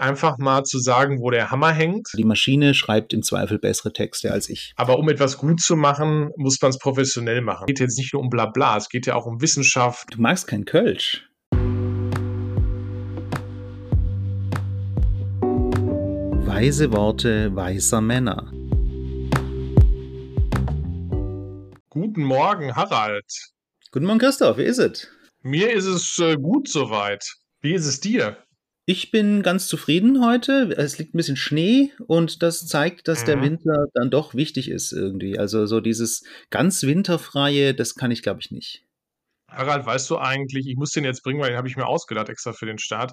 einfach mal zu sagen, wo der Hammer hängt. Die Maschine schreibt im Zweifel bessere Texte als ich. Aber um etwas gut zu machen, muss man es professionell machen. Es geht jetzt nicht nur um Blabla, es geht ja auch um Wissenschaft. Du magst kein Kölsch. Weise Worte weiser Männer. Guten Morgen, Harald. Guten Morgen, Christoph. Wie ist es? Mir ist es äh, gut soweit. Wie ist es dir? Ich bin ganz zufrieden heute. Es liegt ein bisschen Schnee und das zeigt, dass mhm. der Winter dann doch wichtig ist irgendwie. Also so dieses ganz winterfreie, das kann ich glaube ich nicht. Harald, weißt du eigentlich, ich muss den jetzt bringen, weil den habe ich mir ausgedacht extra für den Start.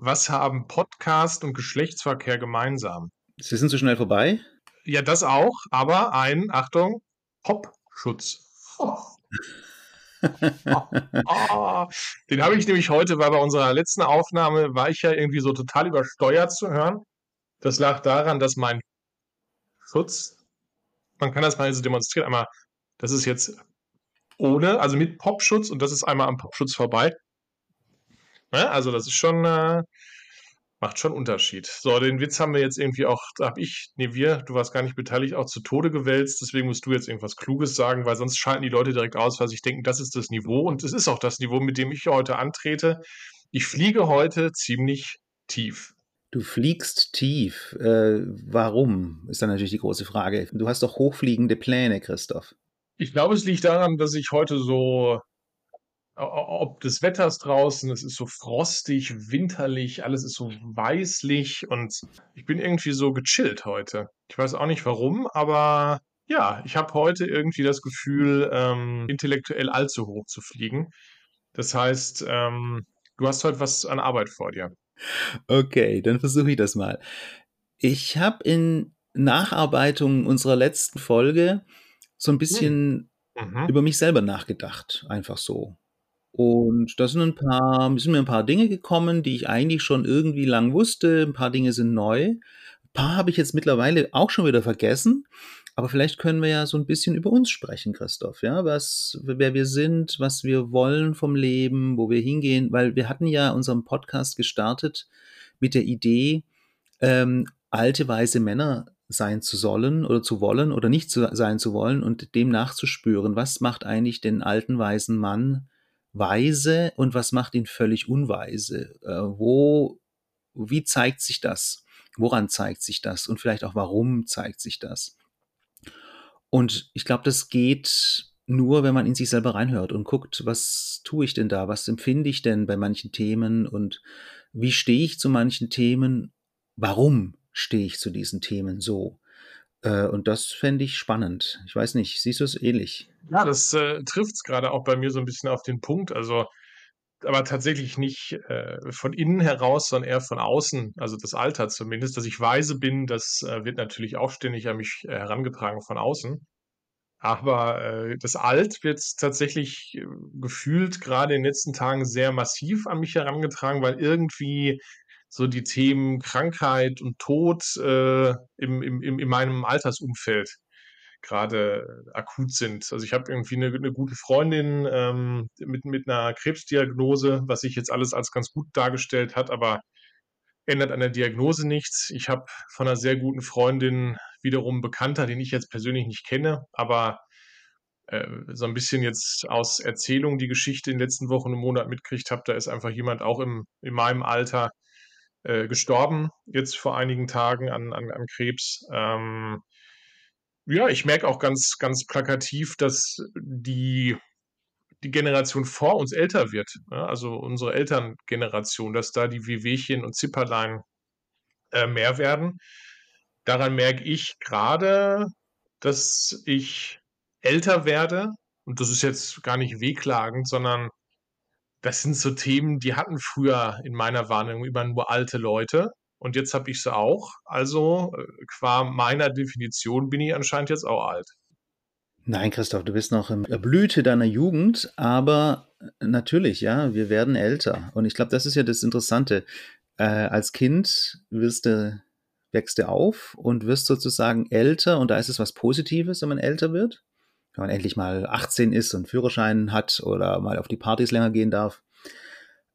Was haben Podcast und Geschlechtsverkehr gemeinsam? Sie sind so schnell vorbei? Ja, das auch, aber ein, Achtung, Popschutz. Oh. oh, oh. Den habe ich nämlich heute, weil bei unserer letzten Aufnahme war ich ja irgendwie so total übersteuert zu hören. Das lag daran, dass mein Schutz, man kann das mal so demonstrieren, einmal, das ist jetzt ohne, also mit Popschutz und das ist einmal am Popschutz vorbei. Ja, also das ist schon, äh, macht schon Unterschied. So, den Witz haben wir jetzt irgendwie auch, da habe ich, nee, wir, du warst gar nicht beteiligt, auch zu Tode gewälzt. Deswegen musst du jetzt irgendwas Kluges sagen, weil sonst schalten die Leute direkt aus, weil sie denken, das ist das Niveau. Und es ist auch das Niveau, mit dem ich heute antrete. Ich fliege heute ziemlich tief. Du fliegst tief. Äh, warum? Ist dann natürlich die große Frage. Du hast doch hochfliegende Pläne, Christoph. Ich glaube, es liegt daran, dass ich heute so ob des Wetters draußen, es ist so frostig, winterlich, alles ist so weißlich und ich bin irgendwie so gechillt heute. Ich weiß auch nicht warum, aber ja, ich habe heute irgendwie das Gefühl, ähm, intellektuell allzu hoch zu fliegen. Das heißt, ähm, du hast heute was an Arbeit vor dir. Okay, dann versuche ich das mal. Ich habe in Nacharbeitung unserer letzten Folge so ein bisschen hm. mhm. über mich selber nachgedacht, einfach so. Und da sind ein paar sind mir ein paar Dinge gekommen, die ich eigentlich schon irgendwie lang wusste. Ein paar Dinge sind neu. Ein paar habe ich jetzt mittlerweile auch schon wieder vergessen. Aber vielleicht können wir ja so ein bisschen über uns sprechen, Christoph, ja, was, wer wir sind, was wir wollen vom Leben, wo wir hingehen, weil wir hatten ja unseren Podcast gestartet mit der Idee, ähm, alte weise Männer sein zu sollen oder zu wollen oder nicht zu, sein zu wollen und dem nachzuspüren, was macht eigentlich den alten weisen Mann weise und was macht ihn völlig unweise? Äh, wo, wie zeigt sich das? Woran zeigt sich das? Und vielleicht auch, warum zeigt sich das? Und ich glaube, das geht nur, wenn man in sich selber reinhört und guckt, was tue ich denn da? Was empfinde ich denn bei manchen Themen? Und wie stehe ich zu manchen Themen? Warum stehe ich zu diesen Themen so? Äh, und das fände ich spannend. Ich weiß nicht, siehst du es ähnlich? Ja, das äh, trifft es gerade auch bei mir so ein bisschen auf den Punkt. Also, aber tatsächlich nicht äh, von innen heraus, sondern eher von außen, also das Alter zumindest. Dass ich weise bin, das äh, wird natürlich auch ständig an mich äh, herangetragen von außen. Aber äh, das Alt wird tatsächlich äh, gefühlt gerade in den letzten Tagen sehr massiv an mich herangetragen, weil irgendwie so die Themen Krankheit und Tod äh, im, im, in meinem Altersumfeld gerade akut sind. Also ich habe irgendwie eine, eine, gute Freundin ähm, mit, mit einer Krebsdiagnose, was sich jetzt alles als ganz gut dargestellt hat, aber ändert an der Diagnose nichts. Ich habe von einer sehr guten Freundin wiederum Bekannter, den ich jetzt persönlich nicht kenne, aber äh, so ein bisschen jetzt aus Erzählung die Geschichte in den letzten Wochen und Monaten mitkriegt habe, da ist einfach jemand auch im, in meinem Alter, äh, gestorben, jetzt vor einigen Tagen an, an, an Krebs. Ähm, ja, ich merke auch ganz, ganz plakativ, dass die, die Generation vor uns älter wird. Ja, also unsere Elterngeneration, dass da die Wehwehchen und Zipperlein äh, mehr werden. Daran merke ich gerade, dass ich älter werde. Und das ist jetzt gar nicht wehklagend, sondern das sind so Themen, die hatten früher in meiner Wahrnehmung immer nur alte Leute. Und jetzt habe ich sie auch. Also äh, qua meiner Definition bin ich anscheinend jetzt auch alt. Nein, Christoph, du bist noch in der Blüte deiner Jugend, aber natürlich, ja, wir werden älter. Und ich glaube, das ist ja das Interessante. Äh, als Kind wirst du, wächst du auf und wirst sozusagen älter und da ist es was Positives, wenn man älter wird wenn man endlich mal 18 ist und Führerschein hat oder mal auf die Partys länger gehen darf.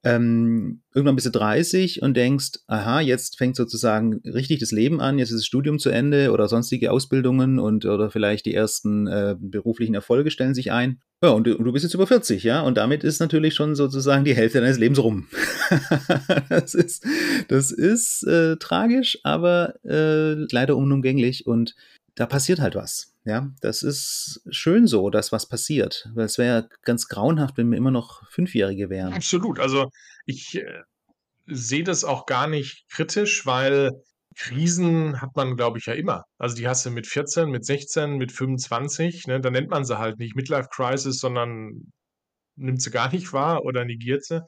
Ähm, irgendwann bist du 30 und denkst, aha, jetzt fängt sozusagen richtig das Leben an, jetzt ist das Studium zu Ende oder sonstige Ausbildungen und oder vielleicht die ersten äh, beruflichen Erfolge stellen sich ein. Ja, und du, und du bist jetzt über 40, ja, und damit ist natürlich schon sozusagen die Hälfte deines Lebens rum. das ist, das ist äh, tragisch, aber äh, leider unumgänglich und da passiert halt was. Ja, das ist schön so, dass was passiert. Weil es wäre ganz grauenhaft, wenn wir immer noch Fünfjährige wären. Absolut. Also ich äh, sehe das auch gar nicht kritisch, weil Krisen hat man, glaube ich, ja immer. Also die hast du mit 14, mit 16, mit 25. Ne? Da nennt man sie halt nicht Midlife Crisis, sondern nimmt sie gar nicht wahr oder negiert sie.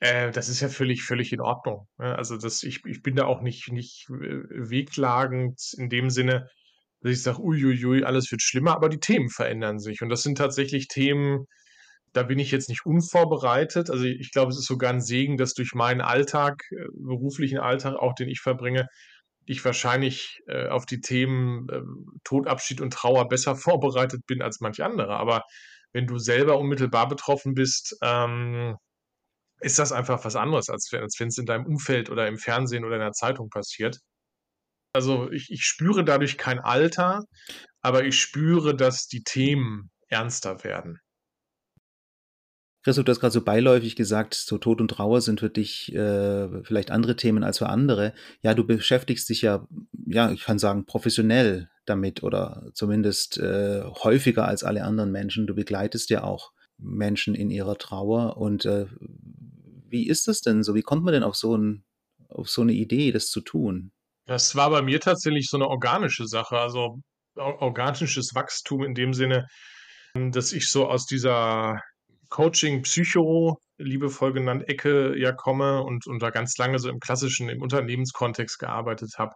Äh, das ist ja völlig, völlig in Ordnung. Ne? Also das, ich, ich bin da auch nicht, nicht äh, wegklagend in dem Sinne, dass ich sage, uiuiui, alles wird schlimmer, aber die Themen verändern sich. Und das sind tatsächlich Themen, da bin ich jetzt nicht unvorbereitet. Also ich glaube, es ist sogar ein Segen, dass durch meinen Alltag, äh, beruflichen Alltag, auch den ich verbringe, ich wahrscheinlich äh, auf die Themen äh, Tod, Abschied und Trauer besser vorbereitet bin als manch andere. Aber wenn du selber unmittelbar betroffen bist, ähm, ist das einfach was anderes, als wenn es in deinem Umfeld oder im Fernsehen oder in der Zeitung passiert. Also ich, ich spüre dadurch kein Alter, aber ich spüre, dass die Themen ernster werden. Christoph, du hast gerade so beiläufig gesagt, so Tod und Trauer sind für dich äh, vielleicht andere Themen als für andere. Ja, du beschäftigst dich ja, ja, ich kann sagen, professionell damit oder zumindest äh, häufiger als alle anderen Menschen. Du begleitest ja auch Menschen in ihrer Trauer. Und äh, wie ist das denn so? Wie kommt man denn auf so, ein, auf so eine Idee, das zu tun? Das war bei mir tatsächlich so eine organische Sache, also organisches Wachstum in dem Sinne, dass ich so aus dieser Coaching-Psycho, liebevoll genannt, Ecke ja komme und, und da ganz lange so im klassischen, im Unternehmenskontext gearbeitet habe,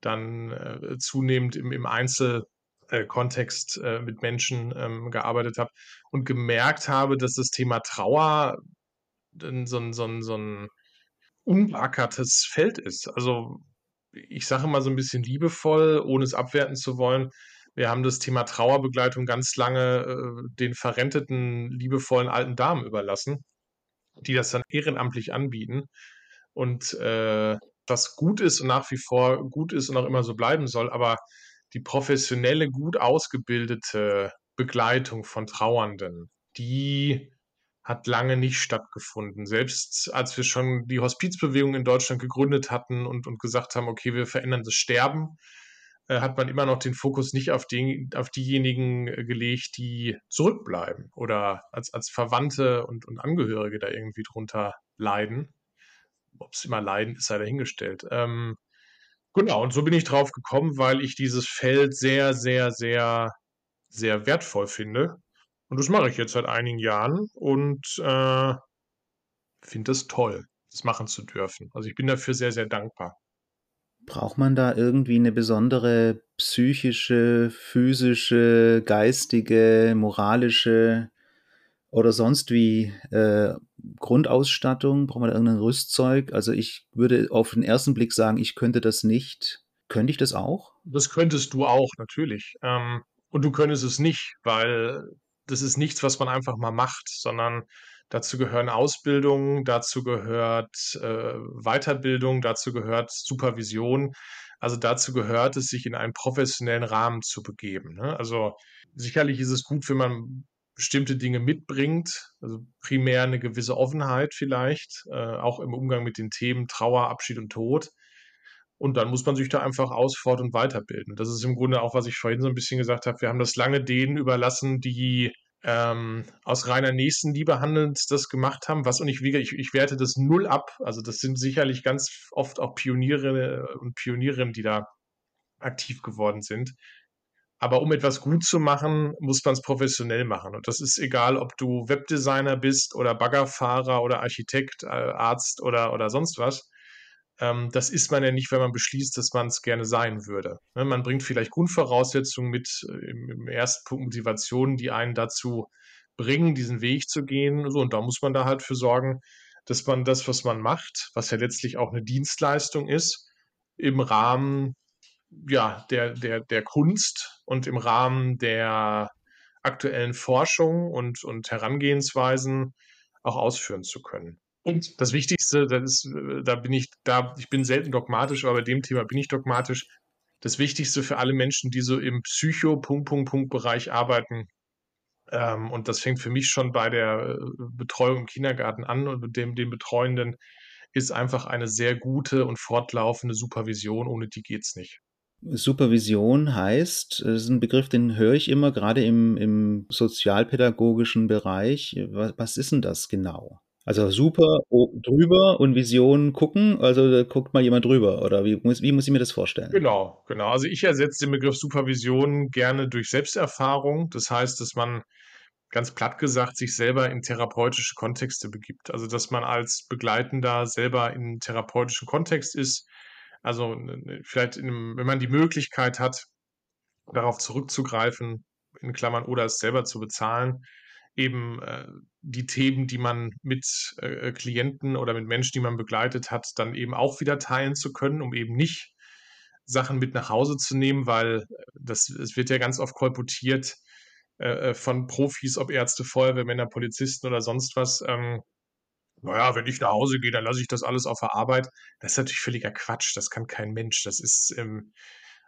dann äh, zunehmend im, im Einzelkontext äh, mit Menschen ähm, gearbeitet habe und gemerkt habe, dass das Thema Trauer so ein, so ein, so ein unbeackertes Feld ist. Also ich sage mal so ein bisschen liebevoll, ohne es abwerten zu wollen. Wir haben das Thema Trauerbegleitung ganz lange äh, den verrenteten, liebevollen alten Damen überlassen, die das dann ehrenamtlich anbieten. Und äh, das gut ist und nach wie vor gut ist und auch immer so bleiben soll, aber die professionelle, gut ausgebildete Begleitung von Trauernden, die hat lange nicht stattgefunden. Selbst als wir schon die Hospizbewegung in Deutschland gegründet hatten und, und gesagt haben, okay, wir verändern das Sterben, äh, hat man immer noch den Fokus nicht auf, den, auf diejenigen äh, gelegt, die zurückbleiben oder als, als Verwandte und, und Angehörige da irgendwie drunter leiden. Ob es immer leiden ist, sei dahingestellt. Ähm, genau, und so bin ich drauf gekommen, weil ich dieses Feld sehr, sehr, sehr, sehr wertvoll finde und das mache ich jetzt seit einigen Jahren und äh, finde es toll, das machen zu dürfen. Also ich bin dafür sehr, sehr dankbar. Braucht man da irgendwie eine besondere psychische, physische, geistige, moralische oder sonst wie äh, Grundausstattung? Braucht man da irgendein Rüstzeug? Also ich würde auf den ersten Blick sagen, ich könnte das nicht. Könnte ich das auch? Das könntest du auch, natürlich. Ähm, und du könntest es nicht, weil das ist nichts, was man einfach mal macht, sondern dazu gehören Ausbildung, dazu gehört äh, Weiterbildung, dazu gehört Supervision. Also dazu gehört es, sich in einen professionellen Rahmen zu begeben. Ne? Also sicherlich ist es gut, wenn man bestimmte Dinge mitbringt, also primär eine gewisse Offenheit vielleicht, äh, auch im Umgang mit den Themen Trauer, Abschied und Tod. Und dann muss man sich da einfach ausfort- und weiterbilden. Das ist im Grunde auch, was ich vorhin so ein bisschen gesagt habe. Wir haben das lange denen überlassen, die ähm, aus reiner Nächstenliebe handelnd das gemacht haben, was und ich, ich, ich werte das null ab. Also das sind sicherlich ganz oft auch Pioniere und Pionierinnen, die da aktiv geworden sind. Aber um etwas gut zu machen, muss man es professionell machen. Und das ist egal, ob du Webdesigner bist oder Baggerfahrer oder Architekt, äh, Arzt oder, oder sonst was. Ähm, das ist man ja nicht, wenn man beschließt, dass man es gerne sein würde. Ne? Man bringt vielleicht Grundvoraussetzungen mit, äh, im, ersten Punkt Motivationen, die einen dazu bringen, diesen Weg zu gehen. Und da muss man da halt für sorgen, dass man das, was man macht, was ja letztlich auch eine Dienstleistung ist, im Rahmen ja, der, der, der Kunst und im Rahmen der aktuellen Forschung und, und Herangehensweisen auch ausführen zu können. Und das Wichtigste, das ist, äh, da bin ich, da, ich bin selten dogmatisch, aber bei dem Thema bin ich dogmatisch. Das Wichtigste für alle Menschen, die so im Psycho-Punkt-Punkt-Punkt-Bereich arbeiten, ähm, und das fängt für mich schon bei der äh, Betreuung im Kindergarten an und dem, dem Betreuenden, ist einfach eine sehr gute und fortlaufende Supervision. Ohne die geht's nicht. Supervision heißt, das ist ein Begriff, den höre ich immer, gerade im, im sozialpädagogischen Bereich. Was, was ist denn das genau? Also super drüber und Vision gucken, also da guckt mal jemand drüber oder wie muss, wie muss ich mir das vorstellen? Genau, genau. Also ich ersetze den Begriff Supervision gerne durch Selbsterfahrung. Das heißt, dass man ganz platt gesagt sich selber in therapeutische Kontexte begibt. Also dass man als Begleitender selber in therapeutischen Kontext ist. Also vielleicht, einem, wenn man die Möglichkeit hat, darauf zurückzugreifen, in Klammern, oder es selber zu bezahlen, eben äh, die Themen, die man mit äh, Klienten oder mit Menschen, die man begleitet hat, dann eben auch wieder teilen zu können, um eben nicht Sachen mit nach Hause zu nehmen, weil das, es wird ja ganz oft kolportiert äh, äh, von Profis, ob Ärzte, Feuerwehrmänner, Polizisten oder sonst was. Ähm, naja, wenn ich nach Hause gehe, dann lasse ich das alles auf der Arbeit. Das ist natürlich völliger Quatsch. Das kann kein Mensch. Das ist ähm,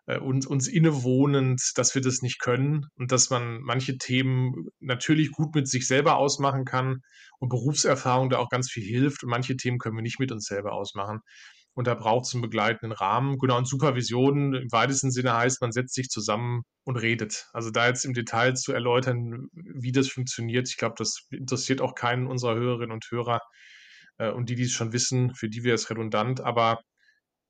äh, uns, uns innewohnend, dass wir das nicht können und dass man manche Themen natürlich gut mit sich selber ausmachen kann und Berufserfahrung da auch ganz viel hilft und manche Themen können wir nicht mit uns selber ausmachen. Und da braucht es einen begleitenden Rahmen. Genau, und Supervision im weitesten Sinne heißt, man setzt sich zusammen und redet. Also da jetzt im Detail zu erläutern, wie das funktioniert, ich glaube, das interessiert auch keinen unserer Hörerinnen und Hörer. Äh, und die, die es schon wissen, für die wäre es redundant. Aber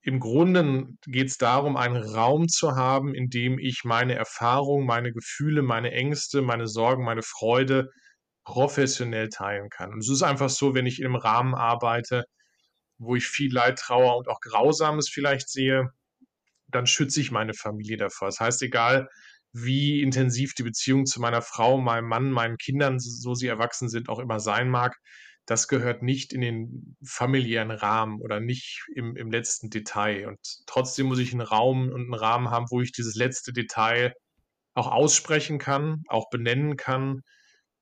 im Grunde geht es darum, einen Raum zu haben, in dem ich meine Erfahrungen, meine Gefühle, meine Ängste, meine Sorgen, meine Freude professionell teilen kann. Und es ist einfach so, wenn ich im Rahmen arbeite, wo ich viel Leid, Trauer und auch Grausames vielleicht sehe, dann schütze ich meine Familie davor. Das heißt, egal wie intensiv die Beziehung zu meiner Frau, meinem Mann, meinen Kindern, so sie erwachsen sind, auch immer sein mag, das gehört nicht in den familiären Rahmen oder nicht im, im letzten Detail. Und trotzdem muss ich einen Raum und einen Rahmen haben, wo ich dieses letzte Detail auch aussprechen kann, auch benennen kann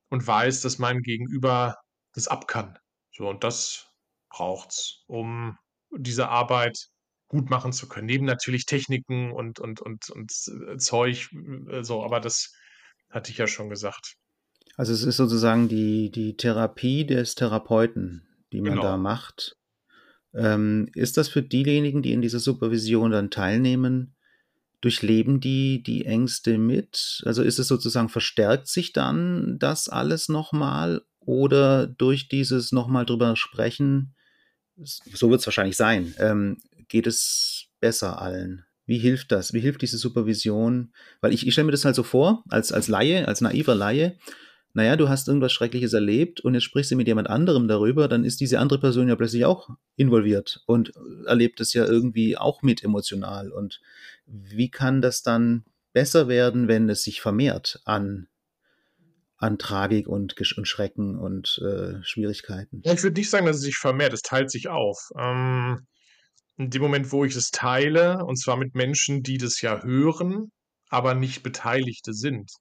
und weiß, dass mein Gegenüber das ab kann. So, und das braucht's, um diese Arbeit gut machen zu können. Neben natürlich Techniken und, und, und, und Zeug, äh, so, aber das hatte ich ja schon gesagt. Also es ist sozusagen die, die Therapie des Therapeuten, die man genau. da macht. Ähm, ist das für diejenigen, die in dieser Supervision dann teilnehmen, durchleben die die Ängste mit? Also ist es sozusagen, verstärkt sich dann das alles nochmal oder durch dieses nochmal drüber sprechen, so wird es wahrscheinlich sein, ähm, geht es besser allen? Wie hilft das? Wie hilft diese Supervision? Weil ich, ich stelle mir das halt so vor, als, als Laie, als naiver Laie, naja, du hast irgendwas Schreckliches erlebt und jetzt sprichst du mit jemand anderem darüber, dann ist diese andere Person ja plötzlich auch involviert und erlebt es ja irgendwie auch mit emotional. Und wie kann das dann besser werden, wenn es sich vermehrt an, an Tragik und, und Schrecken und äh, Schwierigkeiten? Ich würde nicht sagen, dass es sich vermehrt, es teilt sich auf. Ähm, in dem Moment, wo ich es teile, und zwar mit Menschen, die das ja hören, aber nicht Beteiligte sind,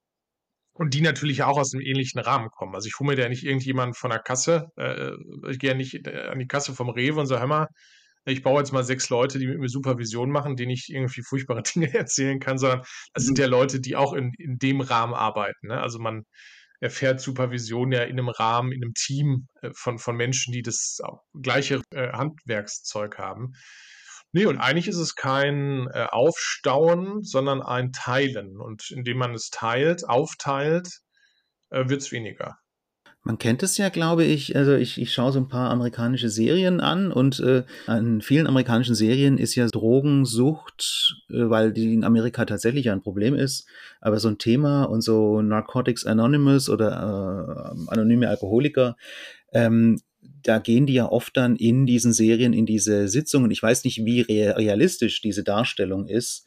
und die natürlich auch aus einem ähnlichen Rahmen kommen. Also ich hole mir ja nicht irgendjemand von der Kasse, äh, ich gehe ja nicht äh, an die Kasse vom Rewe und sage, hör mal, ich baue jetzt mal sechs Leute, die mit mir Supervision machen, denen ich irgendwie furchtbare Dinge erzählen kann, sondern das sind mhm. ja Leute, die auch in, in dem Rahmen arbeiten. Ne? Also man erfährt Supervision ja in einem Rahmen, in einem Team äh, von, von Menschen, die das gleiche äh, Handwerkszeug haben. Nee, und eigentlich ist es kein äh, Aufstauen, sondern ein Teilen. Und indem man es teilt, aufteilt, äh, wird es weniger. Man kennt es ja, glaube ich. Also ich, ich schaue so ein paar amerikanische Serien an und äh, an vielen amerikanischen Serien ist ja Drogensucht, äh, weil die in Amerika tatsächlich ein Problem ist, aber so ein Thema und so Narcotics Anonymous oder äh, anonyme Alkoholiker ähm, da gehen die ja oft dann in diesen Serien, in diese Sitzungen. Ich weiß nicht, wie realistisch diese Darstellung ist,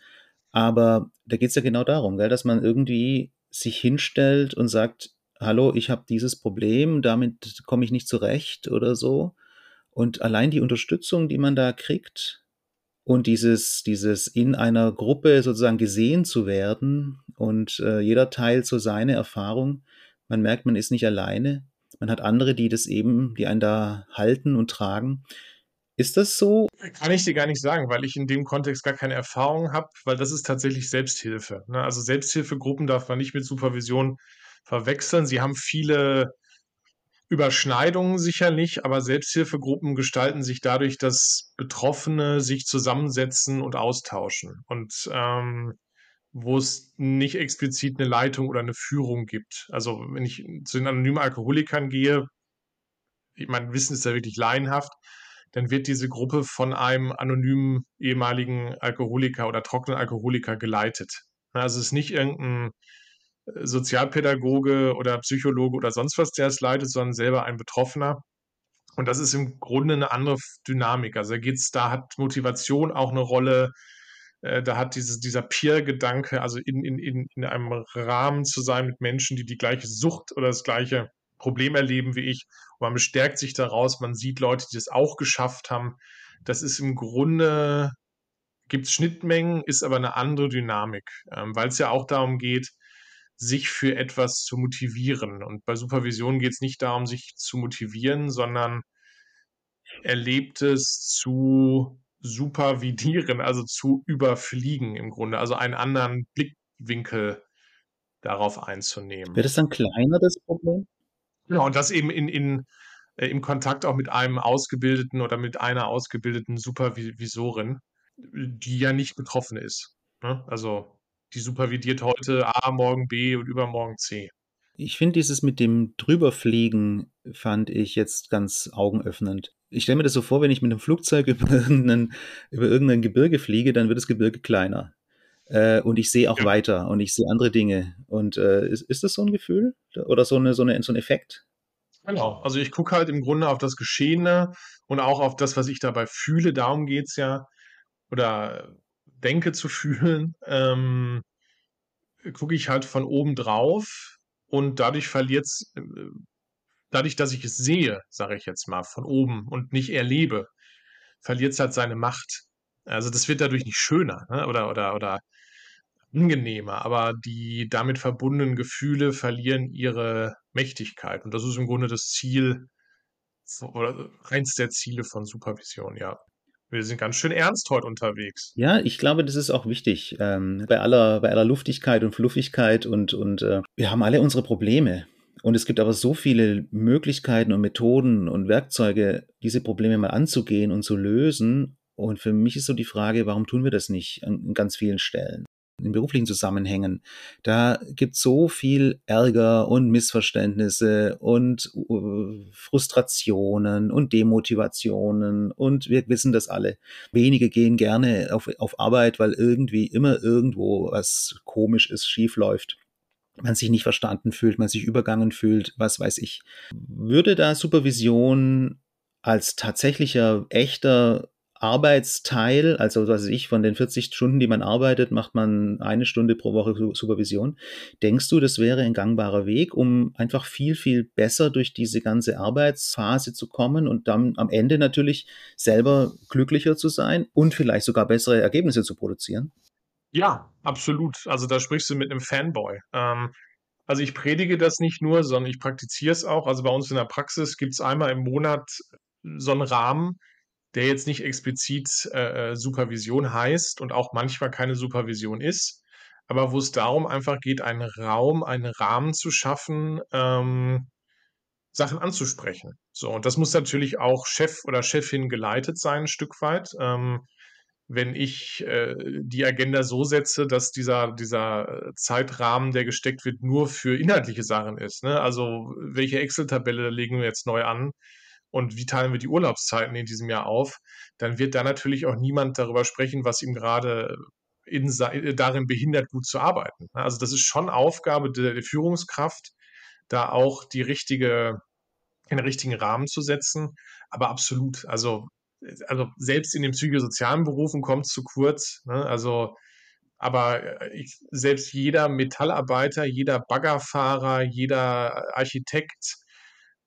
aber da geht es ja genau darum, gell, dass man irgendwie sich hinstellt und sagt, hallo, ich habe dieses Problem, damit komme ich nicht zurecht oder so. Und allein die Unterstützung, die man da kriegt und dieses, dieses in einer Gruppe sozusagen gesehen zu werden und äh, jeder teilt so seine Erfahrung, man merkt, man ist nicht alleine, Man hat andere, die das eben, die einen da halten und tragen. Ist das so? Kann ich dir gar nicht sagen, weil ich in dem Kontext gar keine Erfahrung habe, weil das ist tatsächlich Selbsthilfe. Ne? Also Selbsthilfegruppen darf man nicht mit Supervision verwechseln. Sie haben viele Überschneidungen sicherlich, aber Selbsthilfegruppen gestalten sich dadurch, dass Betroffene sich zusammensetzen und austauschen und ähm, wo es nicht explizit eine Leitung oder eine Führung gibt. Also wenn ich zu den anonymen Alkoholikern gehe, mein Wissen ist ja wirklich laienhaft, dann wird diese Gruppe von einem anonymen ehemaligen Alkoholiker oder trockenen Alkoholiker geleitet. Also es ist nicht irgendein äh, Sozialpädagoge oder Psychologe oder sonst was, der es leitet, sondern selber ein Betroffener. Und das ist im Grunde eine andere Dynamik. Also da geht's, da hat Motivation auch eine Rolle. Äh, da hat dieses, dieser Peer-Gedanke, also in, in, in, in einem Rahmen zu sein mit Menschen, die die gleiche Sucht oder das gleiche Problem erleben wie ich. Und man bestärkt sich daraus, man sieht Leute, die das auch geschafft haben. Das ist im Grunde, gibt es Schnittmengen, ist aber eine andere Dynamik, ähm, weil es ja auch darum geht, sich für etwas zu motivieren. Und bei Supervision geht es nicht darum, sich zu motivieren, sondern Erlebtes zu supervidieren, also zu überfliegen im Grunde, also einen anderen Blickwinkel darauf einzunehmen. Wird es dann kleiner, das Problem? Genau, und das eben in, in, äh, im Kontakt auch mit einem ausgebildeten oder mit einer ausgebildeten Supervisorin, die ja nicht betroffen ist. Ne? Also die supervidiert heute A, morgen B und übermorgen C. Ich finde dieses mit dem Drüberfliegen fand ich jetzt ganz augenöffnend. Ich stelle mir das so vor, wenn ich mit einem Flugzeug über irgendein, über irgendein Gebirge fliege, dann wird das Gebirge kleiner. Äh, und ich sehe auch ja. weiter und ich sehe andere Dinge. Und äh, ist, ist das so ein Gefühl oder so, eine, so, eine, so ein Effekt? Genau. Also ich gucke halt im Grunde auf das Geschehene und auch auf das, was ich dabei fühle. Darum geht es ja. Oder denke zu fühlen. Ähm, gucke ich halt von oben drauf und dadurch verliert es, äh, dadurch, dass ich es sehe, sage ich jetzt mal, von oben und nicht erlebe, verliert es halt seine Macht. Also das wird dadurch nicht schöner ne? oder, oder, oder angenehmer, aber die damit verbundenen Gefühle verlieren ihre Mächtigkeit. Und das ist im Grunde das Ziel oder eins der Ziele von Supervision, ja. Wir sind ganz schön ernst heute unterwegs. Ja, ich glaube, das ist auch wichtig. Ähm, bei, aller, bei aller Luftigkeit und Fluffigkeit und, und äh, wir haben alle unsere Probleme. Und es gibt aber so viele Möglichkeiten und Methoden und Werkzeuge, diese Probleme mal anzugehen und zu lösen. Und für mich ist so die Frage, warum tun wir das nicht an ganz vielen Stellen? in beruflichen Zusammenhängen, da gibt es so viel Ärger und Missverständnisse und uh, Frustrationen und Demotivationen und wir wissen das alle. Wenige gehen gerne auf, auf Arbeit, weil irgendwie immer irgendwo was komisch ist, schief läuft man sich nicht verstanden fühlt, man sich übergangen fühlt, was weiß ich. Würde da Supervision als tatsächlicher, echter Arbeitsteil, also was weiß ich, von den 40 Stunden, die man arbeitet, macht man eine Stunde pro Woche Supervision. Denkst du, das wäre ein gangbarer Weg, um einfach viel, viel besser durch diese ganze Arbeitsphase zu kommen und dann am Ende natürlich selber glücklicher zu sein und vielleicht sogar bessere Ergebnisse zu produzieren? Ja, absolut. Also da sprichst du mit einem Fanboy. Ähm, also ich predige das nicht nur, sondern ich praktiziere es auch. Also bei uns in der Praxis gibt es einmal im Monat so einen Rahmen, der jetzt nicht explizit äh, äh, Supervision heißt und auch manchmal keine Supervision ist, aber wo es darum einfach geht, einen Raum, einen Rahmen zu schaffen, ähm, Sachen anzusprechen. So, und das muss natürlich auch Chef oder Chefin geleitet sein, ein Stück weit. Ähm, wenn ich äh, die Agenda so setze, dass dieser, dieser Zeitrahmen, der gesteckt wird, nur für inhaltliche Sachen ist. Ne? Also welche Excel-Tabelle legen wir jetzt neu an? und wie teilen wir die Urlaubszeiten in diesem Jahr auf, dann wird da natürlich auch niemand darüber sprechen, was ihm gerade in, darin behindert, gut zu arbeiten. Also das ist schon Aufgabe der, der Führungskraft, da auch die richtige, den richtigen Rahmen zu setzen. Aber absolut, also, also selbst in den psychosozialen Berufen kommt es zu kurz. Ne? Also aber ich, selbst jeder Metallarbeiter, jeder Baggerfahrer, jeder Architekt,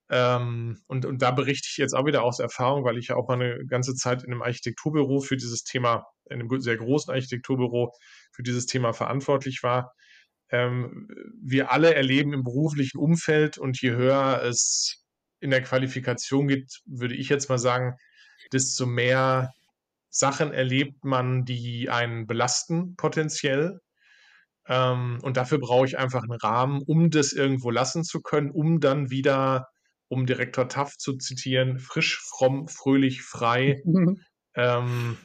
ähm, und, und da berichte ich jetzt auch wieder aus Erfahrung, weil ich ja auch mal eine ganze Zeit in einem Architekturbüro für dieses Thema, in einem sehr großen Architekturbüro für dieses Thema verantwortlich war. Ähm, wir alle erleben im beruflichen Umfeld und je höher es in der Qualifikation geht, würde ich jetzt mal sagen, desto mehr Sachen erlebt man, die einen belasten potenziell. Ähm, und dafür brauche ich einfach einen Rahmen, um das irgendwo lassen zu können, um dann wieder, um Direktor Taft zu zitieren, frisch, fromm, fröhlich, frei ähm,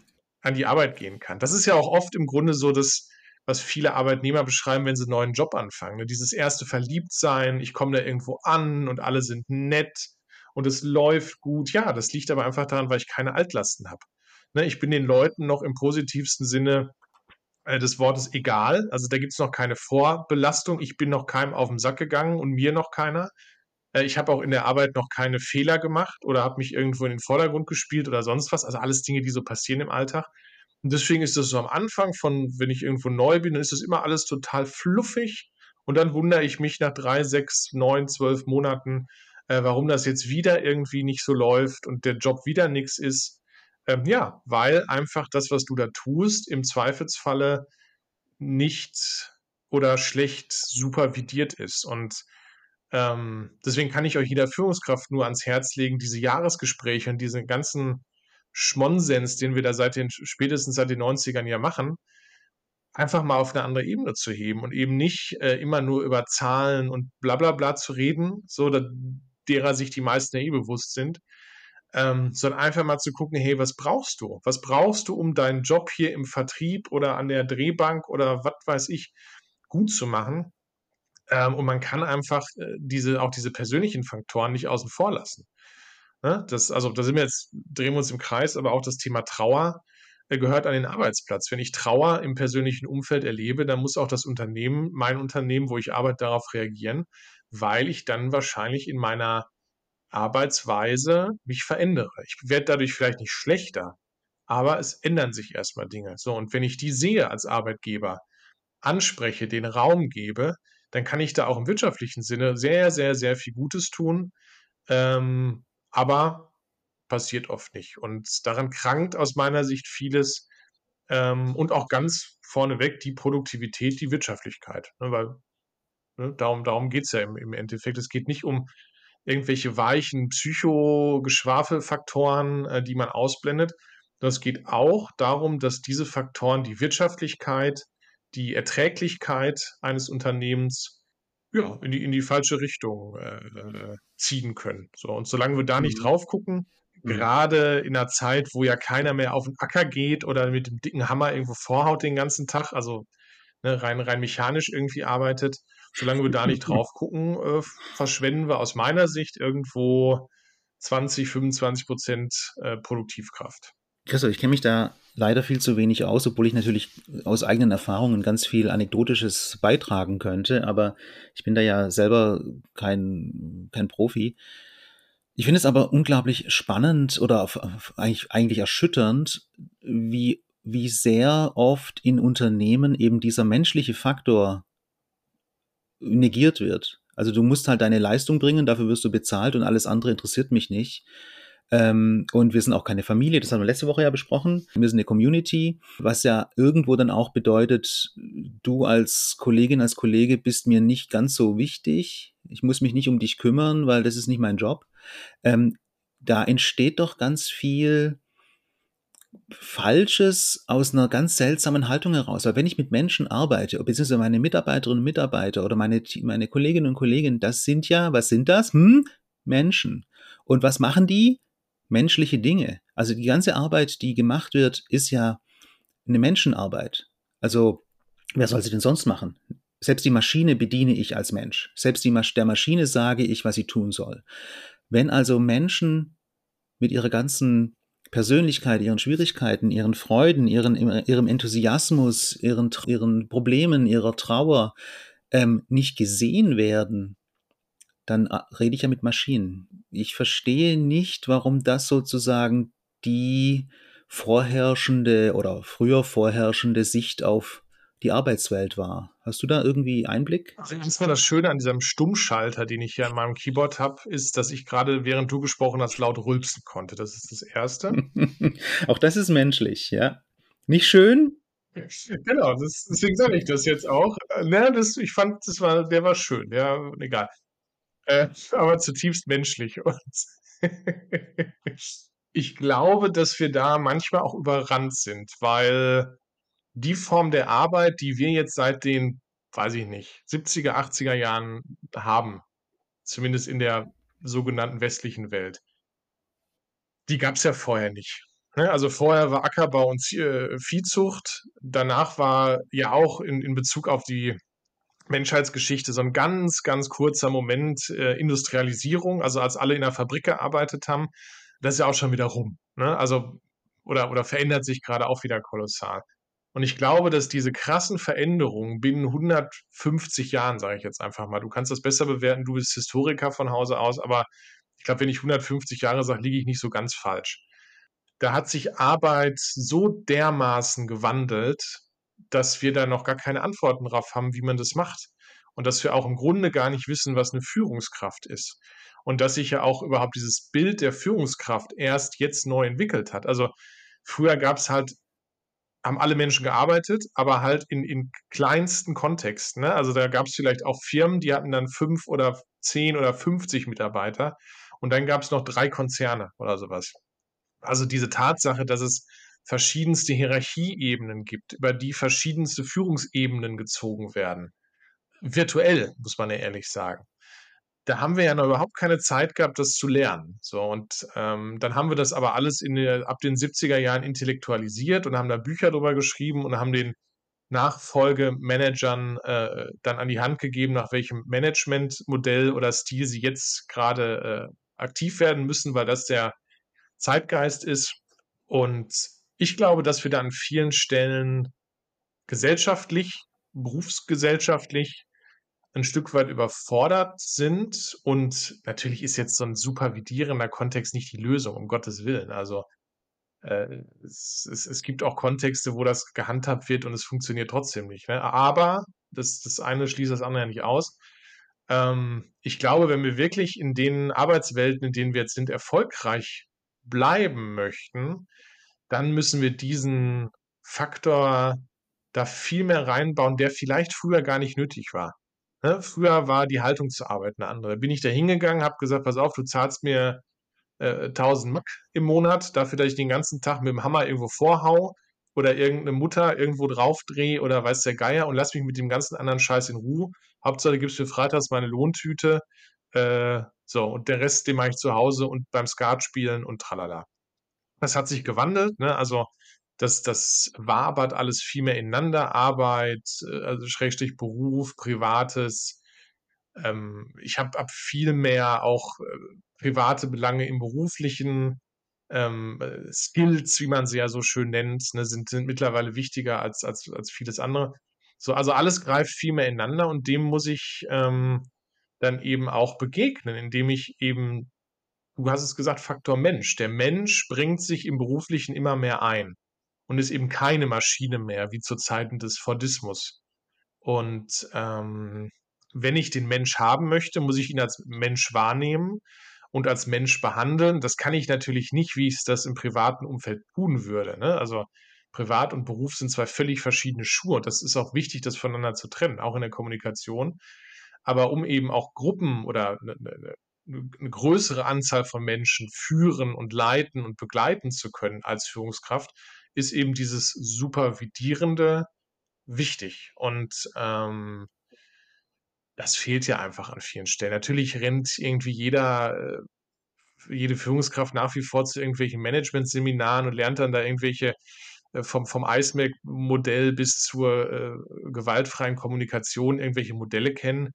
an die Arbeit gehen kann. Das ist ja auch oft im Grunde so das, was viele Arbeitnehmer beschreiben, wenn sie einen neuen Job anfangen. Dieses erste Verliebtsein, ich komme da irgendwo an und alle sind nett und es läuft gut. Ja, das liegt aber einfach daran, weil ich keine Altlasten habe. Ne? Ich bin den Leuten noch im positivsten Sinne äh, des Wortes egal. Also da gibt es noch keine Vorbelastung. Ich bin noch keinem auf den Sack gegangen und mir noch keiner. Äh, ich habe auch in der Arbeit noch keine Fehler gemacht oder habe mich irgendwo in den Vordergrund gespielt oder sonst was. Also alles Dinge, die so passieren im Alltag. Und deswegen ist das so am Anfang von, wenn ich irgendwo neu bin, dann ist das immer alles total fluffig. Und dann wundere ich mich nach drei, sechs, neun, zwölf Monaten, äh, warum das jetzt wieder irgendwie nicht so läuft und der Job wieder nichts ist. Ähm, ja, weil einfach das, was du da tust, im Zweifelsfalle nicht oder schlecht supervidiert ist. Und ähm, deswegen kann ich euch jeder Führungskraft nur ans Herz legen, diese Jahresgespräche und diesen ganzen Schmonsens, den wir da seit den, spätestens seit den 90ern ja machen, einfach mal auf eine andere Ebene zu heben und eben nicht äh, immer nur über Zahlen und bla bla bla zu reden, so da, derer sich die meisten eh bewusst sind, ähm, sondern einfach mal zu gucken, hey, was brauchst du? Was brauchst du, um deinen Job hier im Vertrieb oder an der Drehbank oder was weiß ich gut zu machen? Ähm, und man kann einfach äh, diese, auch diese persönlichen Faktoren nicht außen vor lassen. Ne? Das, also da sind wir jetzt, drehen wir uns im Kreis, aber auch das Thema Trauer äh, gehört an den Arbeitsplatz. Wenn ich Trauer im persönlichen Umfeld erlebe, dann muss auch das Unternehmen, mein Unternehmen, wo ich arbeite, darauf reagieren, weil ich dann wahrscheinlich in meiner Arbeitsweise mich verändere. Ich werde dadurch vielleicht nicht schlechter, aber es ändern sich erstmal Dinge. So, und wenn ich die sehe als Arbeitgeber, anspreche, den Raum gebe, dann kann ich da auch im wirtschaftlichen Sinne sehr, sehr, sehr viel Gutes tun. Ähm, aber passiert oft nicht. Und daran krankt aus meiner Sicht vieles ähm, und auch ganz vorneweg die Produktivität, die Wirtschaftlichkeit. Ne, weil ne, darum, darum geht es ja im, im Endeffekt. Es geht nicht um irgendwelche weichen Psychogeschwafelfaktoren, äh, die man ausblendet. Das geht auch darum, dass diese Faktoren die Wirtschaftlichkeit, die Erträglichkeit eines Unternehmens ja, in die, in die falsche Richtung äh, ziehen können. So, und solange wir da nicht mhm. drauf gucken, mhm. gerade in einer Zeit, wo ja keiner mehr auf den Acker geht oder mit dem dicken Hammer irgendwo vorhaut den ganzen Tag, also ne, rein, rein mechanisch irgendwie arbeitet, solange wir da nicht drauf gucken, äh, verschwenden wir aus meiner Sicht irgendwo 20, 25 Prozent äh, Produktivkraft. Christoph, ich kenne mich da leider viel zu wenig aus, obwohl ich natürlich aus eigenen Erfahrungen ganz viel Anekdotisches beitragen könnte, aber ich bin da ja selber kein, kein Profi. Ich finde es aber unglaublich spannend oder eigentlich, eigentlich erschütternd, wie, wie sehr oft in Unternehmen eben dieser menschliche Faktor negiert wird. Also du musst halt deine Leistung bringen, dafür wirst du bezahlt und alles andere interessiert mich nicht. Ähm, und wir sind auch keine Familie, das haben wir letzte Woche ja besprochen. Wir sind eine Community, was ja irgendwo dann auch bedeutet, du als Kollegin, als Kollege bist mir nicht ganz so wichtig. Ich muss mich nicht um dich kümmern, weil das ist nicht mein Job. Ähm, da entsteht doch ganz viel Falsches aus einer ganz seltsamen Haltung heraus. Weil wenn ich mit Menschen arbeite, beziehungsweise meine Mitarbeiterinnen und Mitarbeiter oder meine, meine Kolleginnen und Kollegen, das sind ja, was sind das? Hm? Menschen. Und was machen die? menschliche Dinge. Also die ganze Arbeit, die gemacht wird, ist ja eine Menschenarbeit. Also wer soll sie denn sonst machen? Selbst die Maschine bediene ich als Mensch. Selbst die Mas der Maschine sage ich, was sie tun soll. Wenn also Menschen mit ihrer ganzen Persönlichkeit, ihren Schwierigkeiten, ihren Freuden, ihren, ihrem Enthusiasmus, ihren, ihren Problemen, ihrer Trauer ähm, nicht gesehen werden, dann äh, rede ich ja mit Maschinen. Ich verstehe nicht, warum das sozusagen die vorherrschende oder früher vorherrschende Sicht auf die Arbeitswelt war. Hast du da irgendwie Einblick? Also das war das Schöne an diesem Stummschalter, den ich hier an meinem Keyboard habe, ist, dass ich gerade, während du gesprochen hast, laut rülpsen konnte. Das ist das Erste. Auch das ist menschlich, ja. Nicht schön? Genau, das, deswegen sage ich das jetzt auch. Ne, das, ich fand, das war, der war schön, ja, egal. äh, aber zutiefst menschlich. Und ich glaube, dass wir da manchmal auch überrannt sind, weil die Form der Arbeit, die wir jetzt seit den, weiß ich nicht, 70er, 80er Jahren haben, zumindest in der sogenannten westlichen Welt, die gab es ja vorher nicht. Ne? Also vorher war Ackerbau und äh, Viehzucht. Danach war ja auch in, in Bezug auf die Menschheitsgeschichte so ein ganz, ganz kurzer Moment äh, Industrialisierung, also als alle in der Fabrik gearbeitet haben. Das ist ja auch schon wieder rum. Ne? Also, oder, oder verändert sich gerade auch wieder kolossal. Und ich glaube, dass diese krassen Veränderungen binnen 150 Jahren, sage ich jetzt einfach mal, du kannst das besser bewerten, du bist Historiker von Hause aus, aber ich glaube, wenn ich 150 Jahre sage, liege ich nicht so ganz falsch. Da hat sich Arbeit so dermaßen gewandelt, dass wir da noch gar keine Antworten drauf haben, wie man das macht. Und dass wir auch im Grunde gar nicht wissen, was eine Führungskraft ist. Und dass sich ja auch überhaupt dieses Bild der Führungskraft erst jetzt neu entwickelt hat. Also früher gab es halt haben alle Menschen gearbeitet, aber halt in, in kleinsten Kontexten. Ne? Also da gab es vielleicht auch Firmen, die hatten dann fünf oder zehn oder 50 Mitarbeiter und dann gab es noch drei Konzerne oder sowas. Also diese Tatsache, dass es verschiedenste Hierarchieebenen gibt, über die verschiedenste Führungsebenen gezogen werden. Virtuell, muss man ja ehrlich sagen da haben wir ja noch überhaupt keine Zeit gehabt, das zu lernen. So, und ähm, dann haben wir das aber alles in ab den 70er Jahren intellektualisiert und haben da Bücher drüber geschrieben und haben den Nachfolgemanagern äh, dann an die Hand gegeben, nach welchem Managementmodell oder Stil sie jetzt gerade äh, aktiv werden müssen, weil das der Zeitgeist ist. Und ich glaube, dass wir da an vielen Stellen gesellschaftlich, berufsgesellschaftlich ein Stück weit überfordert sind. Und natürlich ist jetzt so ein supervidierender Kontext nicht die Lösung, um Gottes Willen. Also äh, es, es, es, gibt auch Kontexte, wo das gehandhabt wird und es funktioniert trotzdem nicht. Ne? Aber das, das eine schließt das andere ja nicht aus. Ähm, ich glaube, wenn wir wirklich in den Arbeitswelten, in denen wir jetzt sind, erfolgreich bleiben möchten, dann müssen wir diesen Faktor da viel mehr reinbauen, der vielleicht früher gar nicht nötig war. Ne? Früher war die Haltung zur Arbeit eine andere. Bin ich da hingegangen, habe gesagt, pass auf, du zahlst mir äh, 1000 Mack im Monat dafür, dass ich den ganzen Tag mit dem Hammer irgendwo vorhau oder irgendeine Mutter irgendwo draufdrehe oder weiß der Geier und lass mich mit dem ganzen anderen Scheiß in Ruhe. Hauptsache, gibst mir freitags meine Lohntüte. Äh, so, und der Rest, den mache ich zu Hause und beim Skat spielen und tralala. Das hat sich gewandelt, ne? Also das, das wabert alles viel mehr ineinander, Arbeit, äh, also Schrägstrich Beruf, Privates. Ähm, ich habe hab viel mehr auch äh, private Belange im beruflichen. Ähm, Skills, wie man sie ja so schön nennt, ne, sind, sind mittlerweile wichtiger als, als, als vieles andere. So, also alles greift viel mehr ineinander und dem muss ich ähm, dann eben auch begegnen, indem ich eben, du hast es gesagt, Faktor Mensch. Der Mensch bringt sich im Beruflichen immer mehr ein und ist eben keine Maschine mehr, wie zu Zeiten des Fordismus. Und ähm, wenn ich den Mensch haben möchte, muss ich ihn als Mensch wahrnehmen und als Mensch behandeln. Das kann ich natürlich nicht, wie ich das im privaten Umfeld tun würde. Ne? Also Privat und Beruf sind zwei völlig verschiedene Schuhe das ist auch wichtig, das voneinander zu trennen, auch in der Kommunikation. Aber um eben auch Gruppen oder eine, eine, eine größere Anzahl von Menschen führen und leiten und begleiten zu können als Führungskraft, ist eben dieses Supervidierende wichtig. Und ähm, das fehlt ja einfach an vielen Stellen. Natürlich rennt irgendwie jeder, äh, jede Führungskraft nach wie vor zu irgendwelchen Management-Seminaren und lernt dann da irgendwelche äh, vom, vom ISMAC-Modell bis zur äh, gewaltfreien Kommunikation irgendwelche Modelle kennen.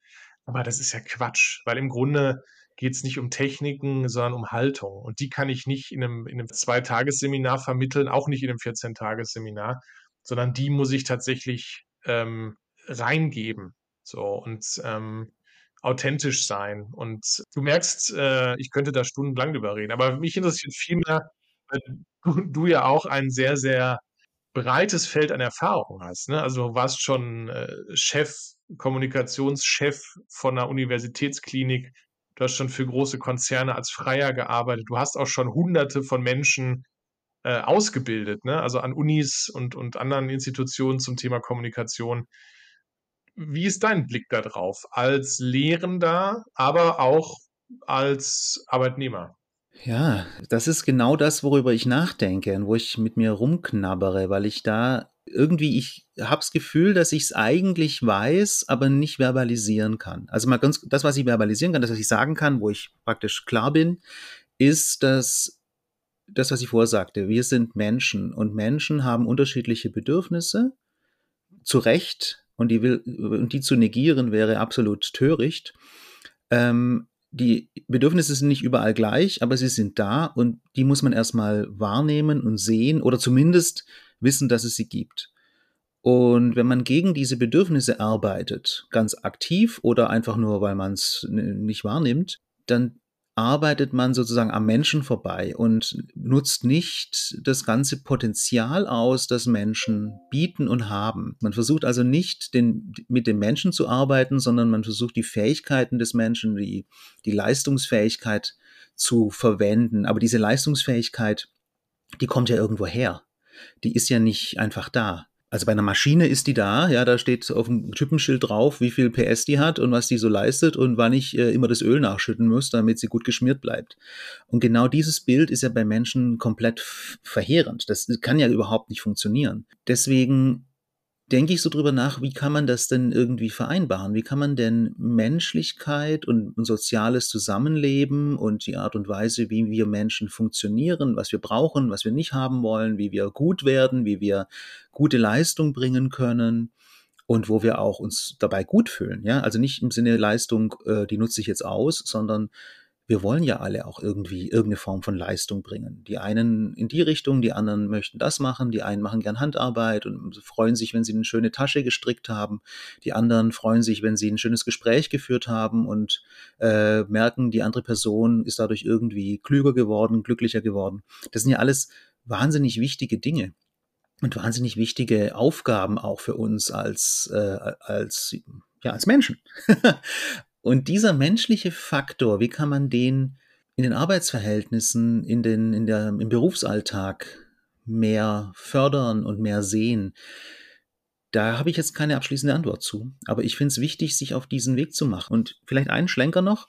Aber das ist ja Quatsch, weil im Grunde geht es nicht um Techniken, sondern um Haltung. Und die kann ich nicht in einem, in einem Zweitagesseminar vermitteln, auch nicht in einem 14-Tagesseminar, sondern die muss ich tatsächlich ähm, reingeben. So und ähm, authentisch sein. Und du merkst, äh, ich könnte da stundenlang drüber reden, aber mich interessiert vielmehr, weil du, du ja auch ein sehr, sehr breites Feld an Erfahrung hast. Ne? Also du warst schon äh, Chef, Kommunikationschef von einer Universitätsklinik, Du hast schon für große Konzerne als Freier gearbeitet. Du hast auch schon hunderte von Menschen äh, ausgebildet, ne? also an Unis und, und anderen Institutionen zum Thema Kommunikation. wie ist dein Blick da drauf als Lehrender, aber auch als Arbeitnehmer? Ja, das ist genau das, worüber ich nachdenke und wo ich mit mir rumknabbere, weil ich da irgendwie ich habe das Gefühl, dass ich es eigentlich weiß, aber nicht verbalisieren kann. Also mal ganz das, was ich verbalisieren kann, das, was ich sagen kann, wo ich praktisch klar bin, ist, dass das, was ich vorsagte, wir sind Menschen und Menschen haben unterschiedliche Bedürfnisse, zu Recht, und die, will, und die zu negieren wäre absolut töricht. Ähm, die Bedürfnisse sind nicht überall gleich, aber sie sind da und die muss man erstmal wahrnehmen und sehen oder zumindest wissen, dass es sie gibt. Und wenn man gegen diese Bedürfnisse arbeitet, ganz aktiv oder einfach nur, weil man es nicht wahrnimmt, dann arbeitet man sozusagen am Menschen vorbei und nutzt nicht das ganze Potenzial aus, das Menschen bieten und haben. Man versucht also nicht den, mit dem Menschen zu arbeiten, sondern man versucht die Fähigkeiten des Menschen, die, die Leistungsfähigkeit zu verwenden. Aber diese Leistungsfähigkeit, die kommt ja irgendwo her. Die ist ja nicht einfach da. Also bei einer Maschine ist die da, ja, da steht auf dem Typenschild drauf, wie viel PS die hat und was die so leistet und wann ich äh, immer das Öl nachschütten muss, damit sie gut geschmiert bleibt. Und genau dieses Bild ist ja bei Menschen komplett verheerend. Das kann ja überhaupt nicht funktionieren. Deswegen denke ich so drüber nach, wie kann man das denn irgendwie vereinbaren? Wie kann man denn Menschlichkeit und soziales Zusammenleben und die Art und Weise, wie wir Menschen funktionieren, was wir brauchen, was wir nicht haben wollen, wie wir gut werden, wie wir gute Leistung bringen können und wo wir auch uns dabei gut fühlen. Ja, also nicht im Sinne Leistung, äh, die nutze ich jetzt aus, sondern wir wollen ja alle auch irgendwie irgendeine Form von Leistung bringen. Die einen in die Richtung, die anderen möchten das machen, die einen machen gern Handarbeit und freuen sich, wenn sie eine schöne Tasche gestrickt haben, die anderen freuen sich, wenn sie ein schönes Gespräch geführt haben und äh, merken, die andere Person ist dadurch irgendwie klüger geworden, glücklicher geworden. Das sind ja alles wahnsinnig wichtige Dinge und wahnsinnig wichtige Aufgaben auch für uns als, äh, als, ja, als Menschen. Und dieser menschliche Faktor, wie kann man den in den Arbeitsverhältnissen, in den, in der, im Berufsalltag mehr fördern und mehr sehen? Da habe ich jetzt keine abschließende Antwort zu. Aber ich finde es wichtig, sich auf diesen Weg zu machen. Und vielleicht einen Schlenker noch.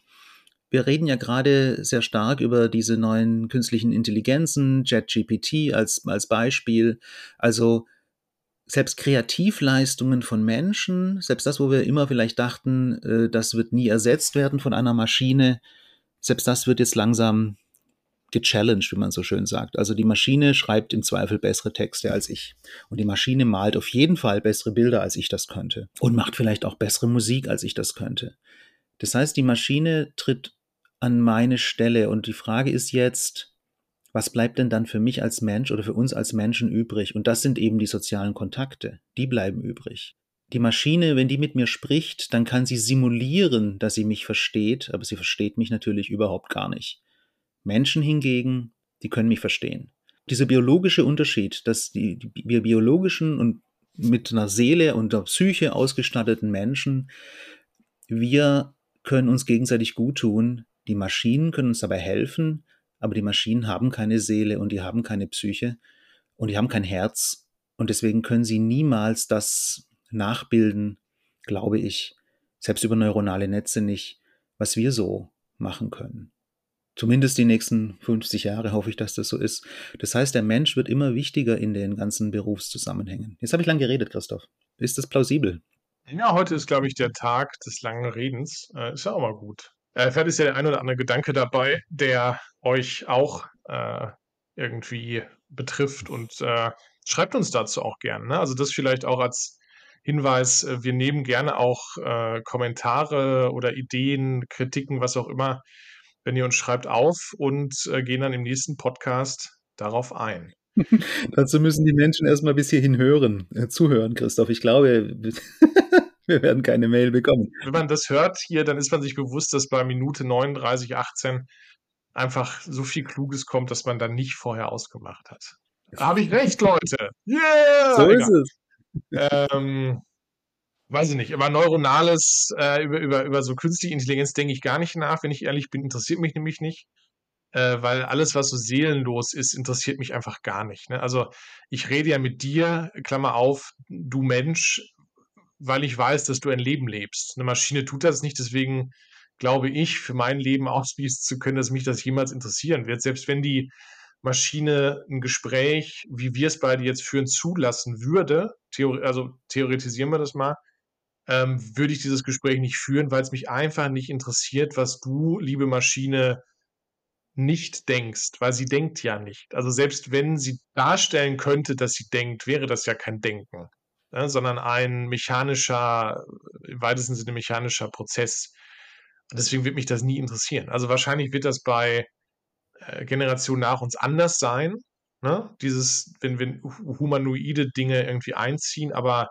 Wir reden ja gerade sehr stark über diese neuen künstlichen Intelligenzen, JetGPT als, als Beispiel. Also selbst Kreativleistungen von Menschen, selbst das, wo wir immer vielleicht dachten, äh, das wird nie ersetzt werden von einer Maschine, selbst das wird jetzt langsam gechallenged, wie man so schön sagt. Also die Maschine schreibt im Zweifel bessere Texte als ich. Und die Maschine malt auf jeden Fall bessere Bilder, als ich das könnte. Und macht vielleicht auch bessere Musik, als ich das könnte. Das heißt, die Maschine tritt an meine Stelle. Und die Frage ist jetzt, was bleibt denn dann für mich als Mensch oder für uns als Menschen übrig? Und das sind eben die sozialen Kontakte. Die bleiben übrig. Die Maschine, wenn die mit mir spricht, dann kann sie simulieren, dass sie mich versteht, aber sie versteht mich natürlich überhaupt gar nicht. Menschen hingegen, die können mich verstehen. Dieser biologische Unterschied, dass die, wir biologischen und mit einer Seele und einer Psyche ausgestatteten Menschen, wir können uns gegenseitig gut tun, die Maschinen können uns dabei helfen, aber die Maschinen haben keine Seele und die haben keine Psyche und die haben kein Herz und deswegen können sie niemals das nachbilden, glaube ich, selbst über neuronale Netze nicht, was wir so machen können. Zumindest die nächsten 50 Jahre hoffe ich, dass das so ist. Das heißt, der Mensch wird immer wichtiger in den ganzen Berufszusammenhängen. Jetzt habe ich lang geredet, Christoph. Ist das plausibel? Ja, heute ist, glaube ich, der Tag des langen Redens. Äh, ist ja auch mal gut. Äh, vielleicht ist ja der ein oder andere Gedanke dabei, der euch auch äh, irgendwie betrifft und äh, schreibt uns dazu auch gerne. Ne? Also das vielleicht auch als Hinweis, äh, wir nehmen gerne auch äh, Kommentare oder Ideen, Kritiken, was auch immer, wenn ihr uns schreibt auf und äh, gehen dann im nächsten Podcast darauf ein. Dazu müssen die Menschen erstmal bis hierhin hören, äh, zuhören, Christoph. Ich glaube, Wir werden keine Mail bekommen. Wenn man das hört hier, dann ist man sich bewusst, dass bei Minute 39, 18 einfach so viel Kluges kommt, dass man dann nicht vorher ausgemacht hat. Habe ich recht, Leute? Yeah! So ist es. Ähm, weiß ich nicht, aber neuronales, äh, über, über, über so künstliche Intelligenz denke ich gar nicht nach, wenn ich ehrlich bin, interessiert mich nämlich nicht. Äh, weil alles, was so seelenlos ist, interessiert mich einfach gar nicht. Ne? Also ich rede ja mit dir, Klammer auf, du Mensch, weil ich weiß, dass du ein Leben lebst. Eine Maschine tut das nicht, deswegen glaube ich, für mein Leben ausschließen zu können, dass mich das jemals interessieren wird. Selbst wenn die Maschine ein Gespräch, wie wir es beide jetzt führen, zulassen würde, theori also theoretisieren wir das mal, ähm, würde ich dieses Gespräch nicht führen, weil es mich einfach nicht interessiert, was du, liebe Maschine, nicht denkst, weil sie denkt ja nicht. Also selbst wenn sie darstellen könnte, dass sie denkt, wäre das ja kein Denken, ne, sondern ein mechanischer, im weitesten Sinne mechanischer Prozess. Deswegen wird mich das nie interessieren. Also wahrscheinlich wird das bei äh, Generationen nach uns anders sein. Ne? Dieses, wenn, wenn humanoide Dinge irgendwie einziehen, aber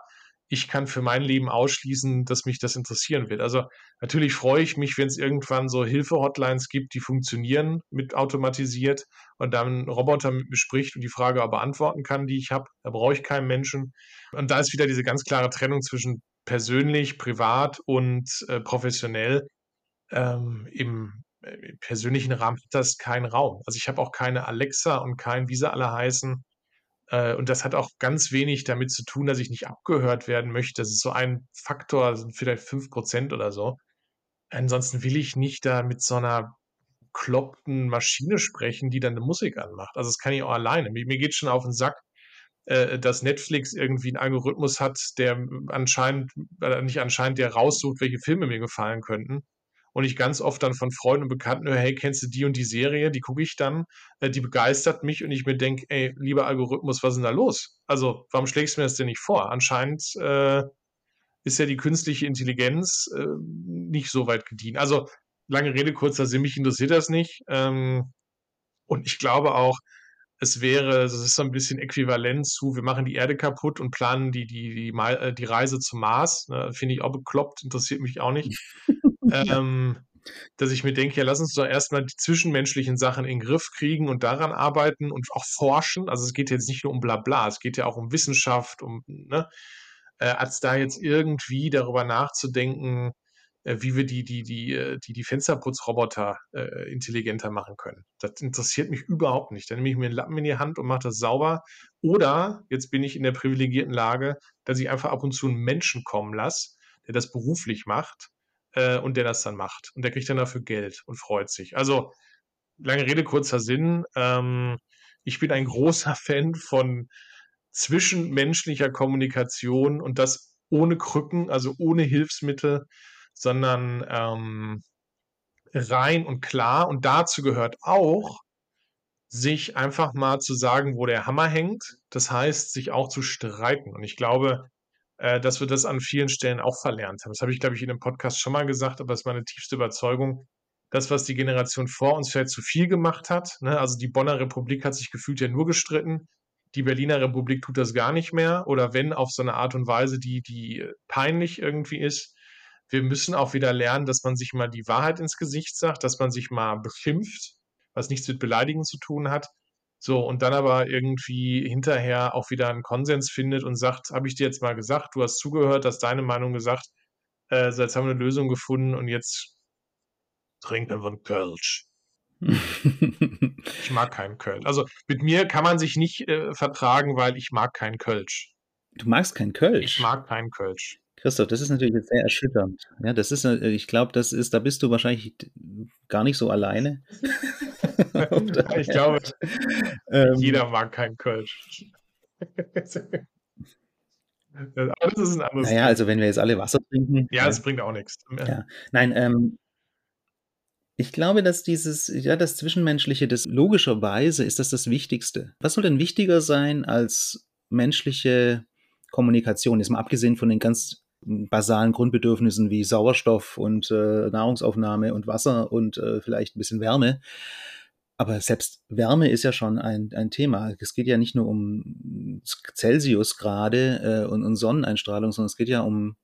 ich kann für mein Leben ausschließen, dass mich das interessieren wird. Also natürlich freue ich mich, wenn es irgendwann so Hilfe-Hotlines gibt, die funktionieren mit automatisiert und dann ein Roboter mit mir spricht und die Frage aber beantworten kann, die ich habe. Da brauche ich keinen Menschen. Und da ist wieder diese ganz klare Trennung zwischen persönlich, privat und äh, professionell. Ähm, Im äh, persönlichen Rahmen hat das keinen Raum. Also ich habe auch keine Alexa und kein, wie sie alle heißen, und das hat auch ganz wenig damit zu tun, dass ich nicht abgehört werden möchte. Das ist so ein Faktor, sind vielleicht fünf Prozent oder so. Ansonsten will ich nicht da mit so einer kloppten Maschine sprechen, die dann eine Musik anmacht. Also das kann ich auch alleine. Mir, mir geht schon auf den Sack, äh, dass Netflix irgendwie einen Algorithmus hat, der anscheinend, äh, nicht anscheinend, der raussucht, welche Filme mir gefallen könnten und ich ganz oft dann von Freunden und Bekannten höre, hey, kennst du die und die Serie? Die gucke ich dann, äh, die begeistert mich und ich mir denke, ey, lieber Algorithmus, was ist denn da los? Also, warum schlägst du mir das denn nicht vor? Anscheinend äh, ist ja die künstliche Intelligenz äh, nicht so weit gedient. Also, lange Rede, kurzer Sinn, mich interessiert das nicht. Ähm, und ich glaube auch, es wäre, es ist so ein bisschen äquivalent zu, wir machen die Erde kaputt und planen die, die, die, äh, die Reise zum Mars. Ne, Finde ich auch bekloppt, interessiert mich auch nicht. ähm, dass ich mir denke, ja, lass uns doch erstmal die zwischenmenschlichen Sachen in den Griff kriegen und daran arbeiten und auch forschen. Also es geht jetzt nicht nur um Blabla, es geht ja auch um Wissenschaft, um, ne, äh, als da jetzt irgendwie darüber nachzudenken, äh, wie wir die, die, die, äh, die, die Fensterputzroboter äh, intelligenter machen können. Das interessiert mich überhaupt nicht. Dann nehme ich mir einen Lappen in die Hand und mache das sauber. Oder jetzt bin ich in der privilegierten Lage, dass ich einfach ab und zu einen Menschen kommen lasse, der das beruflich macht äh, und der das dann macht. Und der kriegt dann dafür Geld und freut sich. Also, lange Rede, kurzer Sinn. Ähm, ich bin ein großer Fan von zwischenmenschlicher Kommunikation und das ohne Krücken, also ohne Hilfsmittel, sondern ähm, rein und klar. Und dazu gehört auch, sich einfach mal zu sagen, wo der Hammer hängt. Das heißt, sich auch zu streiten. Und ich glaube, äh, dass wir das an vielen Stellen auch verlernt haben. Das habe ich, glaube ich, in dem Podcast schon mal gesagt, aber das ist meine tiefste Überzeugung. Das, was die Generation vor uns vielleicht zu viel gemacht hat, ne? also die Bonner Republik hat sich gefühlt ja nur gestritten, die Berliner Republik tut das gar nicht mehr oder wenn auf so eine Art und Weise, die, die peinlich irgendwie ist. Wir müssen auch wieder lernen, dass man sich mal die Wahrheit ins Gesicht sagt, dass man sich mal beschimpft, was nichts mit Beleidigen zu tun hat so, und dann aber irgendwie hinterher auch wieder einen Konsens findet und sagt, habe ich dir jetzt mal gesagt, du hast zugehört, hast deine Meinung gesagt, äh, so jetzt haben wir eine Lösung gefunden und jetzt trinken wir einen Kölsch. ich mag keinen Kölsch. Also mit mir kann man sich nicht äh, vertragen, weil ich mag keinen Kölsch. Du magst keinen Kölsch? Ich mag keinen Kölsch. Christoph, das ist natürlich sehr erschütternd. Ja, das ist, äh, ich glaube, das ist, da bist du wahrscheinlich gar nicht so alleine. ich glaube, ähm, jeder mag keinen Kölsch. Aber das ist ein anderes. Naja, also wenn wir jetzt alle Wasser trinken. Ja, das bringt auch nichts. Ja. Nein, ähm, ich glaube, dass dieses, ja, das Zwischenmenschliche, das logischerweise ist das das Wichtigste. Was soll denn wichtiger sein als menschliche Kommunikation? Jetzt mal abgesehen von den ganz basalen Grundbedürfnissen wie Sauerstoff und äh, Nahrungsaufnahme und Wasser und äh, vielleicht ein bisschen Wärme. Aber selbst Wärme ist ja schon ein, ein Thema. Es geht ja nicht nur um Celsiusgrade äh, und, und Sonneneinstrahlung, sondern es geht ja um,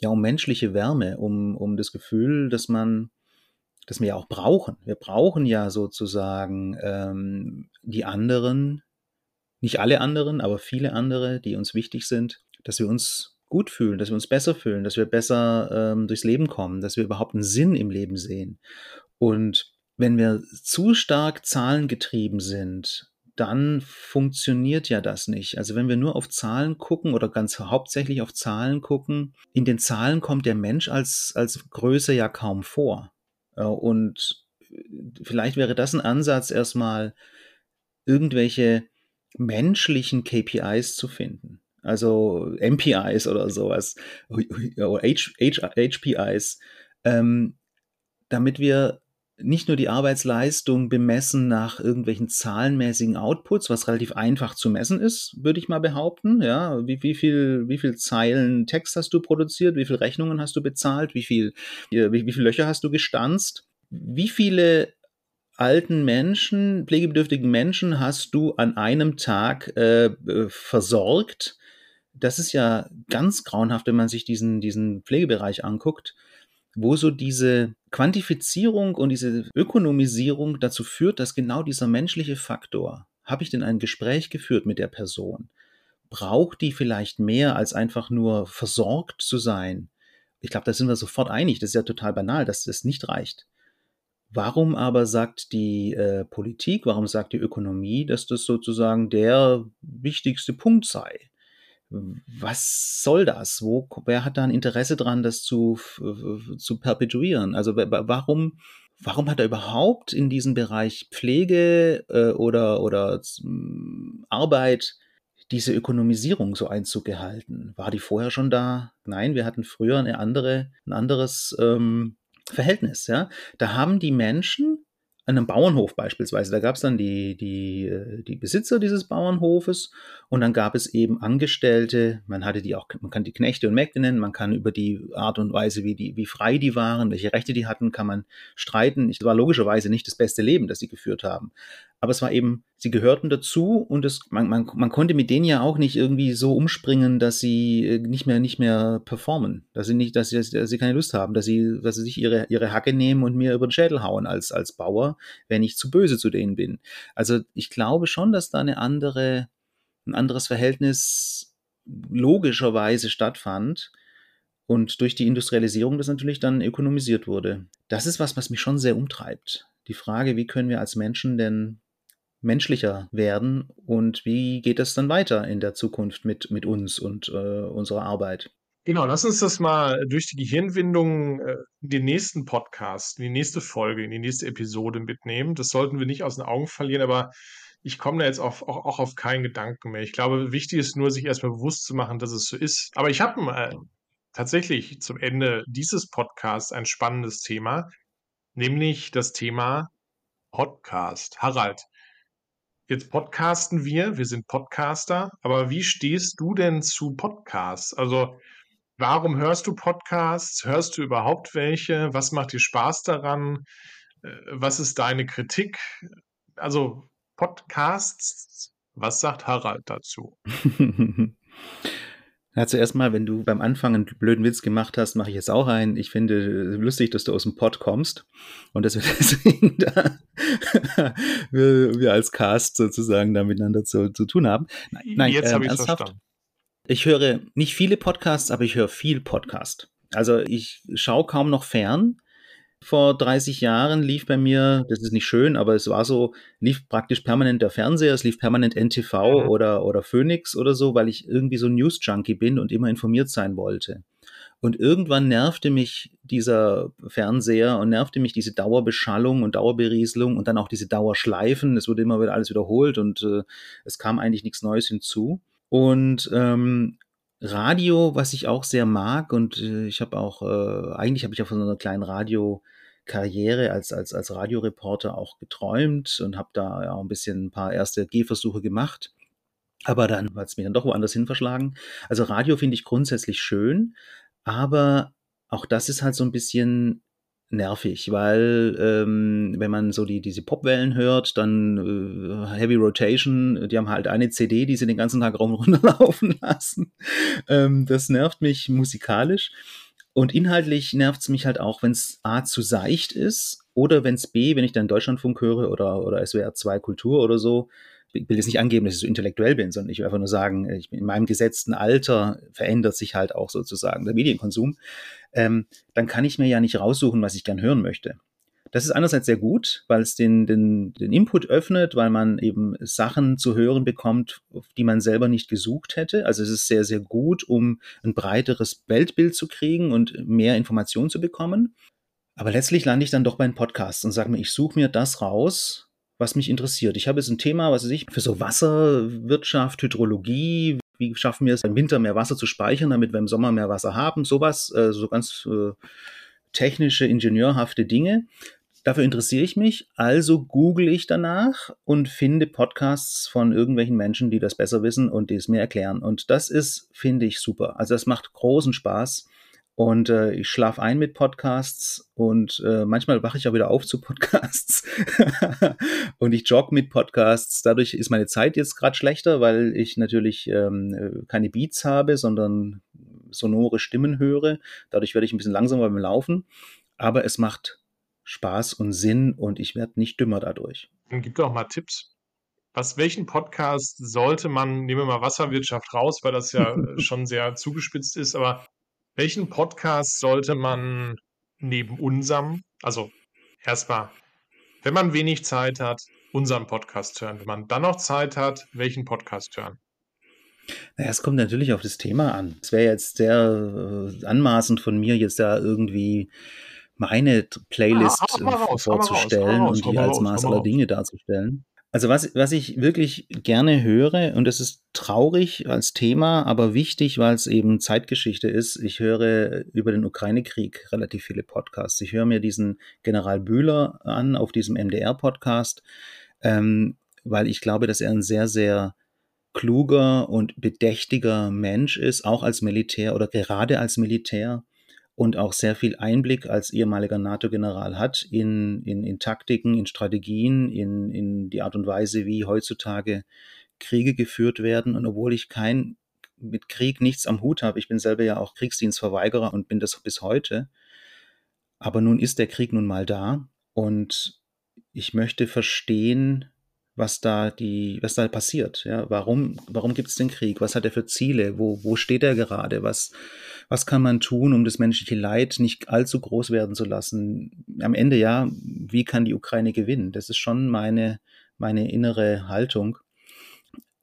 ja um menschliche Wärme, um, um das Gefühl, dass man, dass wir ja auch brauchen. Wir brauchen ja sozusagen ähm, die anderen, nicht alle anderen, aber viele andere, die uns wichtig sind, dass wir uns gut fühlen, dass wir uns besser fühlen, dass wir besser ähm, durchs Leben kommen, dass wir überhaupt einen Sinn im Leben sehen. Und wenn wir zu stark zahlengetrieben sind, dann funktioniert ja das nicht. Also wenn wir nur auf Zahlen gucken oder ganz hauptsächlich auf Zahlen gucken, in den Zahlen kommt der Mensch als, als Größe ja kaum vor. Äh, und vielleicht wäre das ein Ansatz, erstmal irgendwelche menschlichen KPIs zu finden. Also MPIs oder sowas, oder HPIs, ähm, damit wir nicht nur die Arbeitsleistung bemessen nach irgendwelchen zahlenmäßigen Outputs, was relativ einfach zu messen ist, würde ich mal behaupten. Ja, wie, wie, viel, wie viel Zeilen Text hast du produziert? Wie viele Rechnungen hast du bezahlt? Wie viel, wie, wie viele Löcher hast du gestanzt? Wie viele alten Menschen, pflegebedürftigen Menschen hast du an einem Tag äh, äh versorgt? Das ist ja ganz grauenhaft, wenn man sich diesen, diesen Pflegebereich anguckt wo so diese Quantifizierung und diese Ökonomisierung dazu führt, dass genau dieser menschliche Faktor, habe ich denn ein Gespräch geführt mit der Person? Braucht die vielleicht mehr als einfach nur versorgt zu sein? Ich glaube, da sind wir sofort einig. Das ist ja total banal, dass das nicht reicht. Warum aber sagt die äh, Politik, warum sagt die Ökonomie, dass das sozusagen der wichtigste Punkt sei? Was soll das? Wo, wer hat da ein Interesse dran, das zu, zu perpetuieren? Also warum, warum hat er überhaupt in diesem Bereich Pflege äh, oder, oder Arbeit diese Ökonomisierung so Einzug gehalten? War die vorher schon da? Nein, wir hatten früher eine andere, ein anderes ähm, Verhältnis. Ja? Da haben die Menschen einem Bauernhof beispielsweise. Da gab es dann die, die, äh, die Besitzer dieses Bauernhofes und dann gab es eben Angestellte, man hatte die auch, man kann die Knechte und Mägde nennen, man kann über die Art und Weise, wie, die, wie frei die waren, welche Rechte die hatten, kann man streiten. Es war logischerweise nicht das beste Leben, das sie geführt haben aber es war eben, sie gehörten dazu und es, man, man, man konnte mit denen ja auch nicht irgendwie so umspringen, dass sie äh, nicht mehr, nicht mehr performen, dass sie nicht, dass sie, dass sie keine Lust haben, dass sie, dass sie sich ihre, ihre Hacke nehmen und mir über den Schädel hauen als, als Bauer, wenn ich zu böse zu denen bin. Also ich glaube schon, dass da eine andere, ein anderes Verhältnis logischerweise stattfand und durch die Industrialisierung das natürlich dann ökonomisiert wurde. Das ist was, was mich schon sehr umtreibt. Die Frage, wie können wir als Menschen denn menschlicher werden und wie geht es dann weiter in der Zukunft mit, mit uns und äh, unserer Arbeit? Genau, lass uns das mal durch die Gehirnwindung äh, in den nächsten Podcast, in die nächste Folge, in die nächste Episode mitnehmen. Das sollten wir nicht aus den Augen verlieren, aber ich komme da jetzt auf, auch, auch, auf keinen Gedanken mehr. Ich glaube, wichtig ist nur, sich erstmal bewusst zu machen, dass es so ist. Aber ich habe äh, tatsächlich zum Ende dieses Podcasts ein spannendes Thema, nämlich das Thema Podcast. Harald, Jetzt podcasten wir, wir sind Podcaster, aber wie stehst du denn zu Podcasts? Also, warum hörst du Podcasts? Hörst du überhaupt welche? Was macht dir Spaß daran? Äh, was ist deine Kritik? Also, Podcasts, was sagt Harald dazu? Na, zuerst mal, wenn du beim Anfang einen blöden Witz gemacht hast, mache ich jetzt auch einen. Ich finde lustig, dass du aus dem Pod kommst und dass wir deswegen da wir, wir, als Cast sozusagen da miteinander zu, zu tun haben. Nein, nein jetzt ähm, habe ich verstanden. Ich höre nicht viele Podcasts, aber ich höre viel Podcast. Also ich schaue kaum noch fern vor 30 Jahren lief bei mir, das ist nicht schön, aber es war so, lief praktisch permanent der Fernseher, es lief permanent NTV mhm. oder, oder Phoenix oder so, weil ich irgendwie so News-Junkie bin und immer informiert sein wollte. Und irgendwann nervte mich dieser Fernseher und nervte mich diese Dauerbeschallung und Dauerberieselung und dann auch diese Dauerschleifen. Es wurde immer wieder alles wiederholt und äh, es kam eigentlich nichts Neues hinzu. Und ähm, Radio, was ich auch sehr mag und äh, ich habe auch, äh, eigentlich habe ich auch von so einer kleinen Radiokarriere als, als, als Radioreporter auch geträumt und habe da auch ein bisschen ein paar erste Gehversuche gemacht. Aber dann hat es mich dann doch woanders hin verschlagen. Also Radio finde ich grundsätzlich schön, aber auch das ist halt so ein bisschen nervig, weil ähm, wenn man so die diese Popwellen hört, dann äh, Heavy Rotation, die haben halt eine CD, die sie den ganzen Tag raum runterlaufen lassen. Ähm, das nervt mich musikalisch. Und inhaltlich nervt es mich halt auch, wenn es A zu seicht ist oder wenn es B, wenn ich dann Deutschlandfunk höre oder, oder SWR 2 Kultur oder so, ich will jetzt nicht angeben, dass ich so intellektuell bin, sondern ich will einfach nur sagen, ich bin in meinem gesetzten Alter verändert sich halt auch sozusagen der Medienkonsum. Ähm, dann kann ich mir ja nicht raussuchen, was ich gern hören möchte. Das ist einerseits sehr gut, weil es den, den, den Input öffnet, weil man eben Sachen zu hören bekommt, die man selber nicht gesucht hätte. Also es ist sehr, sehr gut, um ein breiteres Weltbild zu kriegen und mehr Informationen zu bekommen. Aber letztlich lande ich dann doch bei einem Podcast und sage mir, ich suche mir das raus, was mich interessiert. Ich habe jetzt ein Thema, was weiß ich, für so Wasserwirtschaft, Hydrologie, wie schaffen wir es, im Winter mehr Wasser zu speichern, damit wir im Sommer mehr Wasser haben, sowas, äh, so ganz äh, technische, ingenieurhafte Dinge. Dafür interessiere ich mich, also google ich danach und finde Podcasts von irgendwelchen Menschen, die das besser wissen und die es mir erklären. Und das ist, finde ich, super. Also das macht großen Spaß. Und äh, ich schlafe ein mit Podcasts und äh, manchmal wache ich auch wieder auf zu Podcasts. und ich jogge mit Podcasts. Dadurch ist meine Zeit jetzt gerade schlechter, weil ich natürlich ähm, keine Beats habe, sondern sonore Stimmen höre. Dadurch werde ich ein bisschen langsamer beim Laufen. Aber es macht Spaß und Sinn und ich werde nicht dümmer dadurch. Dann gib doch mal Tipps. Was, welchen Podcast sollte man, nehmen wir mal Wasserwirtschaft raus, weil das ja schon sehr zugespitzt ist, aber welchen Podcast sollte man neben unserem, also erstmal, wenn man wenig Zeit hat, unseren Podcast hören? Wenn man dann noch Zeit hat, welchen Podcast hören? Naja, es kommt natürlich auf das Thema an. Es wäre jetzt sehr äh, anmaßend von mir, jetzt da irgendwie meine Playlist ja, raus, vorzustellen raus, und die als Maß aller Dinge darzustellen. Also was, was ich wirklich gerne höre, und das ist traurig als Thema, aber wichtig, weil es eben Zeitgeschichte ist, ich höre über den Ukraine-Krieg relativ viele Podcasts. Ich höre mir diesen General Bühler an auf diesem MDR-Podcast, ähm, weil ich glaube, dass er ein sehr, sehr kluger und bedächtiger Mensch ist, auch als Militär oder gerade als Militär und auch sehr viel Einblick als ehemaliger NATO-General hat in, in, in Taktiken, in Strategien, in, in die Art und Weise, wie heutzutage Kriege geführt werden. Und obwohl ich kein mit Krieg nichts am Hut habe, ich bin selber ja auch Kriegsdienstverweigerer und bin das bis heute. Aber nun ist der Krieg nun mal da und ich möchte verstehen, was da die, was da passiert. Ja, warum, warum gibt es den Krieg? Was hat er für Ziele? Wo, wo steht er gerade? Was, was kann man tun, um das menschliche Leid nicht allzu groß werden zu lassen? Am Ende ja, wie kann die Ukraine gewinnen? Das ist schon meine, meine innere Haltung.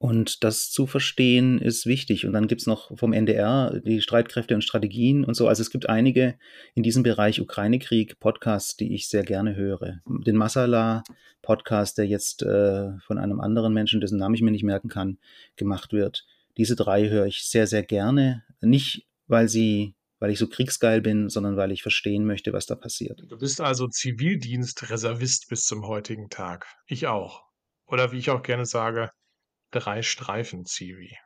Und das zu verstehen ist wichtig. Und dann gibt's noch vom NDR die Streitkräfte und Strategien und so. Also es gibt einige in diesem Bereich Ukraine-Krieg Podcasts, die ich sehr gerne höre. Den Masala-Podcast, der jetzt äh, von einem anderen Menschen, dessen Namen ich mir nicht merken kann, gemacht wird. Diese drei höre ich sehr, sehr gerne. Nicht, weil sie weil ich so kriegsgeil bin, sondern weil ich verstehen möchte, was da passiert. Du bist also Zivildienstreservist bis zum heutigen Tag. Ich auch. Oder wie ich auch gerne sage, drei Streifen-Zivi.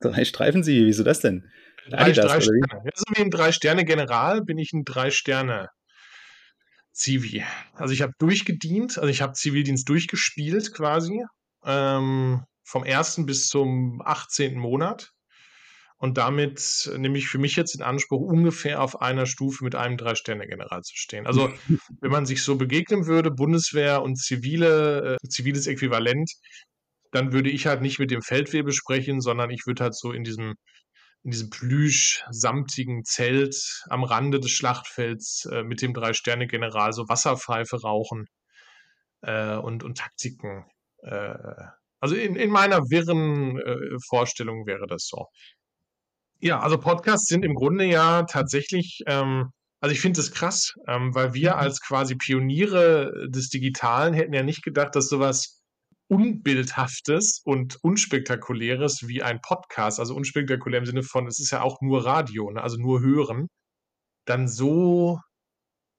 Drei Streifen-Zivi, wieso das denn? Drei, Adidas, drei Sterne. Ja, so wie ein Drei-Sterne-General bin ich ein Drei-Sterne-Zivi. Also ich habe durchgedient, also ich habe Zivildienst durchgespielt quasi. Ähm, vom ersten bis zum 18. Monat. Und damit nehme ich für mich jetzt in Anspruch, ungefähr auf einer Stufe mit einem Drei-Sterne-General zu stehen. Also, wenn man sich so begegnen würde, Bundeswehr und zivile, äh, ziviles Äquivalent, dann würde ich halt nicht mit dem Feldwebel sprechen, sondern ich würde halt so in diesem, in diesem plüsch-samtigen Zelt am Rande des Schlachtfelds äh, mit dem Drei-Sterne-General so Wasserpfeife rauchen äh, und, und Taktiken. Äh, also in, in meiner wirren äh, Vorstellung wäre das so. Ja, also Podcasts sind im Grunde ja tatsächlich, ähm, also ich finde es krass, ähm, weil wir mhm. als quasi Pioniere des Digitalen hätten ja nicht gedacht, dass sowas Unbildhaftes und Unspektakuläres wie ein Podcast, also unspektakulär im Sinne von, es ist ja auch nur Radio, ne, also nur hören, dann so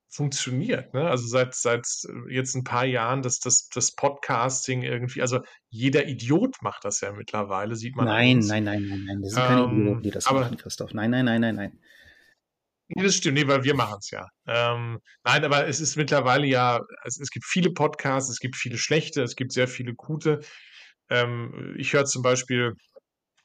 funktioniert. Ne? Also seit, seit jetzt ein paar Jahren, dass das, das Podcasting irgendwie, also jeder Idiot macht das ja mittlerweile, sieht man. Nein, nein, nein, nein, nein. Das sind keine ähm, Idioten, die das aber, machen, Christoph. Nein, nein, nein, nein, nein. Nee, das stimmt, nee, weil wir machen es ja. Ähm, nein, aber es ist mittlerweile ja, es, es, gibt viele Podcasts, es gibt viele schlechte, es gibt sehr viele gute. Ähm, ich höre zum Beispiel,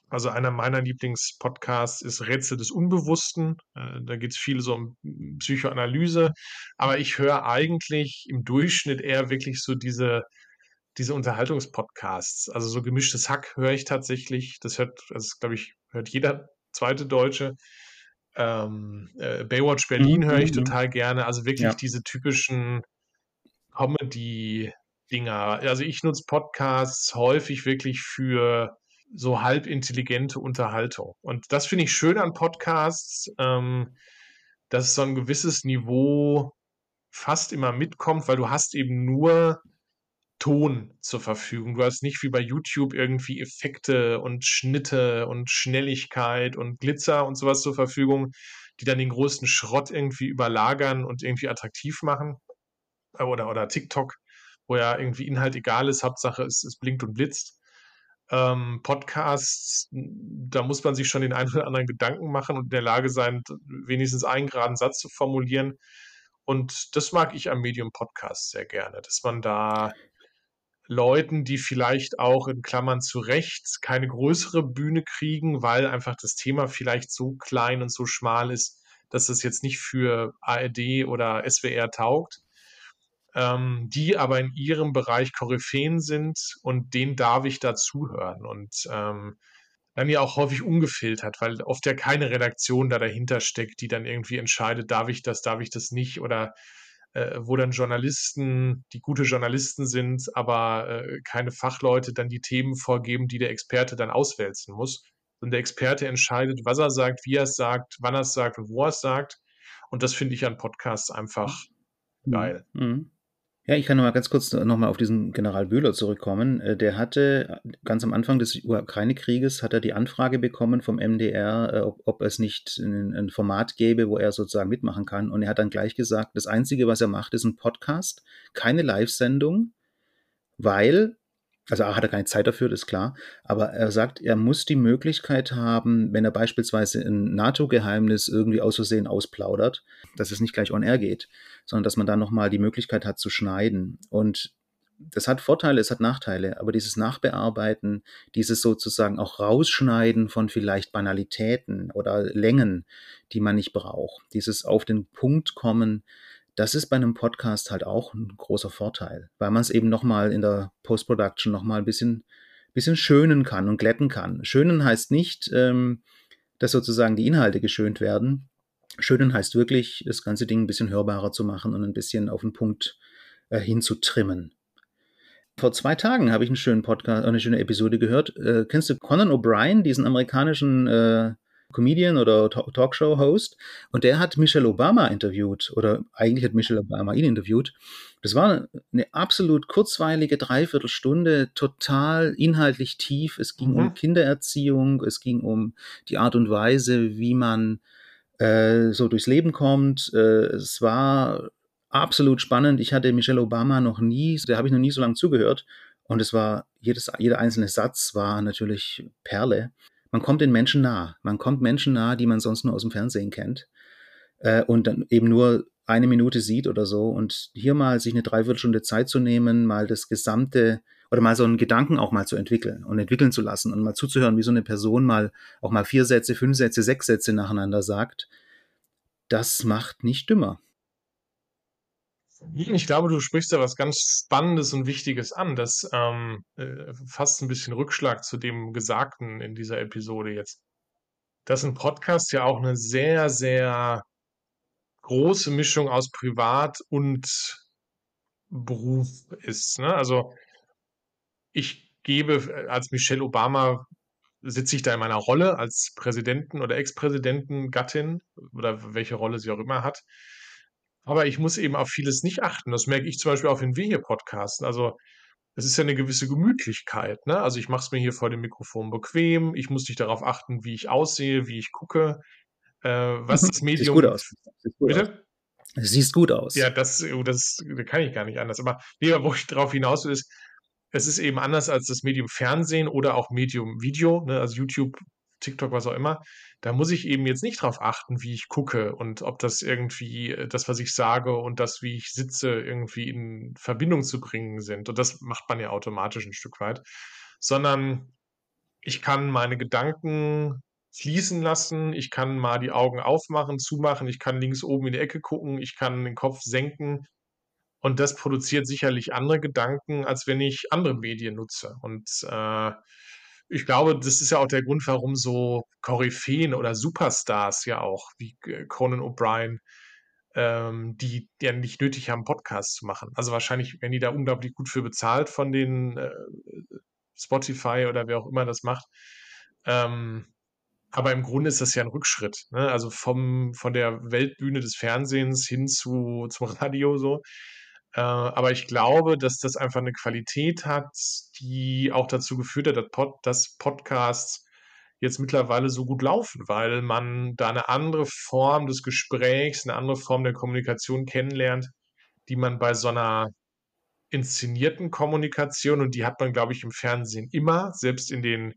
also einer meiner Lieblingspodcasts ist Rätsel des Unbewussten. Äh, da geht es viel so um Psychoanalyse, aber ich höre eigentlich im Durchschnitt eher wirklich so diese, diese Unterhaltungspodcasts. Also so gemischtes Hack höre ich tatsächlich. Das hört, also glaube ich, hört jeder zweite Deutsche. Ähm, äh, Baywatch Berlin mhm. höre ich mhm, mhm. total gerne. Also wirklich ja. diese typischen Comedy-Dinger. Also ich nutze Podcasts häufig wirklich für so halbintelligente Unterhaltung. Und das finde ich schön an Podcasts, ähm, dass so ein gewisses Niveau fast immer mitkommt, weil du hast eben nur Ton zur Verfügung. Du hast nicht wie bei YouTube irgendwie Effekte und Schnitte und Schnelligkeit und Glitzer und sowas zur Verfügung, die dann den größten Schrott irgendwie überlagern und irgendwie attraktiv machen. Oder, oder TikTok, wo ja irgendwie Inhalt egal ist, Hauptsache es, es blinkt und blitzt. Ähm, Podcasts, da muss man sich schon den einen oder anderen Gedanken machen und in der Lage sein, wenigstens einen geraden Satz zu formulieren. Und das mag ich am Medium Podcast sehr gerne, dass man da Leuten, die vielleicht auch in Klammern zu Recht keine größere Bühne kriegen, weil einfach das Thema vielleicht so klein und so schmal ist, dass es jetzt nicht für ARD oder SWR taugt, ähm, die aber in ihrem Bereich Koryphäen sind und denen darf ich da zuhören. Und ähm, dann ja auch häufig ungefiltert, weil oft ja keine Redaktion da dahinter steckt, die dann irgendwie entscheidet, darf ich das, darf ich das nicht oder äh, wo dann Journalisten, die gute Journalisten sind, aber äh, keine Fachleute dann die Themen vorgeben, die der Experte dann auswälzen muss. Und der Experte entscheidet, was er sagt, wie er es sagt, wann er es sagt und wo er es sagt. Und das finde ich an Podcasts einfach mhm. geil. Mhm. Ja, ich kann noch mal ganz kurz noch mal auf diesen General Bühler zurückkommen. Äh, der hatte ganz am Anfang des Ukraine-Krieges hat er die Anfrage bekommen vom MDR, äh, ob, ob es nicht ein, ein, Format gäbe, wo er sozusagen mitmachen kann. Und er hat dann gleich gesagt, das Einzige, was er macht, ist ein Podcast, keine Live-Sendung, weil also A, hat er keine Zeit dafür, das ist klar. Aber er sagt, er muss die Möglichkeit haben, wenn er beispielsweise ein NATO-Geheimnis irgendwie aus Versehen ausplaudert, dass es nicht gleich on air geht, sondern dass man dann nochmal die Möglichkeit hat zu schneiden. Und das hat Vorteile, es hat Nachteile, aber dieses Nachbearbeiten, dieses sozusagen auch Rausschneiden von vielleicht Banalitäten oder Längen, die man nicht braucht, dieses auf den Punkt kommen, das ist bei einem Podcast halt auch ein großer Vorteil, weil man es eben nochmal in der Post-Production nochmal ein bisschen, bisschen schönen kann und glätten kann. Schönen heißt nicht, ähm, dass sozusagen die Inhalte geschönt werden. Schönen heißt wirklich, das ganze Ding ein bisschen hörbarer zu machen und ein bisschen auf den Punkt äh, hinzutrimmen. Vor zwei Tagen habe ich einen schönen Podcast, eine schöne Episode gehört. Äh, kennst du Conan O'Brien, diesen amerikanischen äh, Comedian oder Talkshow-Host und der hat Michelle Obama interviewt oder eigentlich hat Michelle Obama ihn interviewt. Das war eine absolut kurzweilige Dreiviertelstunde, total inhaltlich tief. Es ging mhm. um Kindererziehung, es ging um die Art und Weise, wie man äh, so durchs Leben kommt. Äh, es war absolut spannend. Ich hatte Michelle Obama noch nie, der habe ich noch nie so lange zugehört. Und es war, jedes, jeder einzelne Satz war natürlich Perle man kommt den Menschen nah. Man kommt Menschen nah, die man sonst nur aus dem Fernsehen kennt. Äh, und dann eben nur eine Minute sieht oder so. Und hier mal sich eine Dreiviertelstunde Zeit zu nehmen, mal das gesamte oder mal so einen Gedanken auch mal zu entwickeln und entwickeln zu lassen und mal zuzuhören, wie so eine Person mal auch mal vier Sätze, fünf Sätze, sechs Sätze nacheinander sagt, das macht nicht dümmer. Ich glaube, du sprichst da was ganz Spannendes und Wichtiges an, das ähm, äh, fast ein bisschen Rückschlag zu dem Gesagten in dieser Episode jetzt. Dass ein Podcast ja auch eine sehr, sehr große Mischung aus Privat und Beruf ist. Ne? Also ich gebe als Michelle Obama sitze ich da in meiner Rolle als Präsidenten oder Ex-Präsidenten, Gattin oder welche Rolle sie auch immer hat. Aber ich muss eben auf vieles nicht achten. Das merke ich zum Beispiel auch, wenn wir hier podcasten. Also es ist ja eine gewisse Gemütlichkeit. Ne? Also ich mache es mir hier vor dem Mikrofon bequem. Ich muss nicht darauf achten, wie ich aussehe, wie ich gucke, äh, was das Medium. Sieht gut aus. Sieht gut Bitte? Aus. Es sieht gut aus. Ja, das, oh, das, das kann ich gar nicht anders. Aber nee, wo ich darauf hinaus will, ist, es ist eben anders als das Medium Fernsehen oder auch Medium Video, ne? also YouTube, TikTok, was auch immer da muss ich eben jetzt nicht drauf achten, wie ich gucke und ob das irgendwie äh, das, was ich sage und das, wie ich sitze, irgendwie in Verbindung zu bringen sind. Und das macht man ja automatisch ein Stück weit. Sondern ich kann meine Gedanken fließen lassen, ich kann mal die Augen aufmachen, zumachen, ich kann links oben in die Ecke gucken, ich kann den Kopf senken. Und das produziert sicherlich andere Gedanken, als wenn ich andere Medien nutze. Und äh, ich glaube, das ist ja auch der Grund, warum so Koryphäen oder Superstars ja auch, wie äh, Conan O'Brien, ähm, die ja nicht nötig haben, Podcasts zu machen. Also wahrscheinlich werden die da unglaublich gut für bezahlt von den äh, Spotify oder wer auch immer das macht. Ähm, aber im Grunde ist das ja ein Rückschritt. Ne? Also vom, von der Weltbühne des Fernsehens hin zu, zum Radio so. Äh, aber ich glaube, dass das einfach eine Qualität hat, die auch dazu geführt hat, dass, Pod, dass Podcasts jetzt mittlerweile so gut laufen, weil man da eine andere Form des Gesprächs, eine andere Form der Kommunikation kennenlernt, die man bei so einer inszenierten Kommunikation, und die hat man, glaube ich, im Fernsehen immer, selbst in den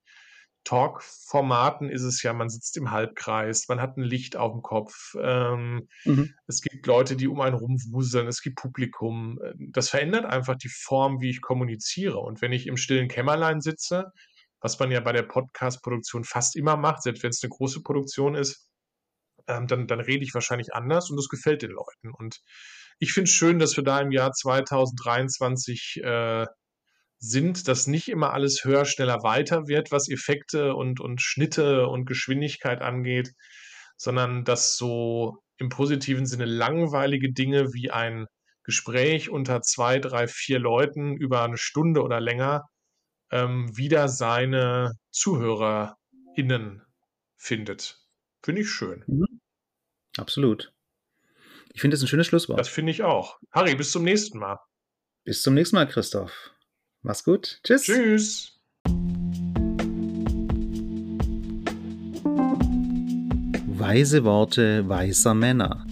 Talk-Formaten ist es ja, man sitzt im Halbkreis, man hat ein Licht auf dem Kopf, ähm, mhm. es gibt Leute, die um einen rumwuseln, es gibt Publikum. Das verändert einfach die Form, wie ich kommuniziere. Und wenn ich im stillen Kämmerlein sitze, was man ja bei der Podcast-Produktion fast immer macht, selbst wenn es eine große Produktion ist, ähm, dann, dann rede ich wahrscheinlich anders und das gefällt den Leuten. Und ich finde es schön, dass wir da im Jahr 2023 äh, sind, dass nicht immer alles höher, schneller, weiter wird, was Effekte und, und Schnitte und Geschwindigkeit angeht, sondern dass so im positiven Sinne langweilige Dinge wie ein Gespräch unter zwei, drei, vier Leuten über eine Stunde oder länger ähm, wieder seine ZuhörerInnen findet. Finde ich schön. Mhm. Absolut. Ich finde das ein schönes Schlusswort. Das finde ich auch. Harry, bis zum nächsten Mal. Bis zum nächsten Mal, Christoph. Mach's gut. Tschüss. Tschüss. Weise Worte weiser Männer.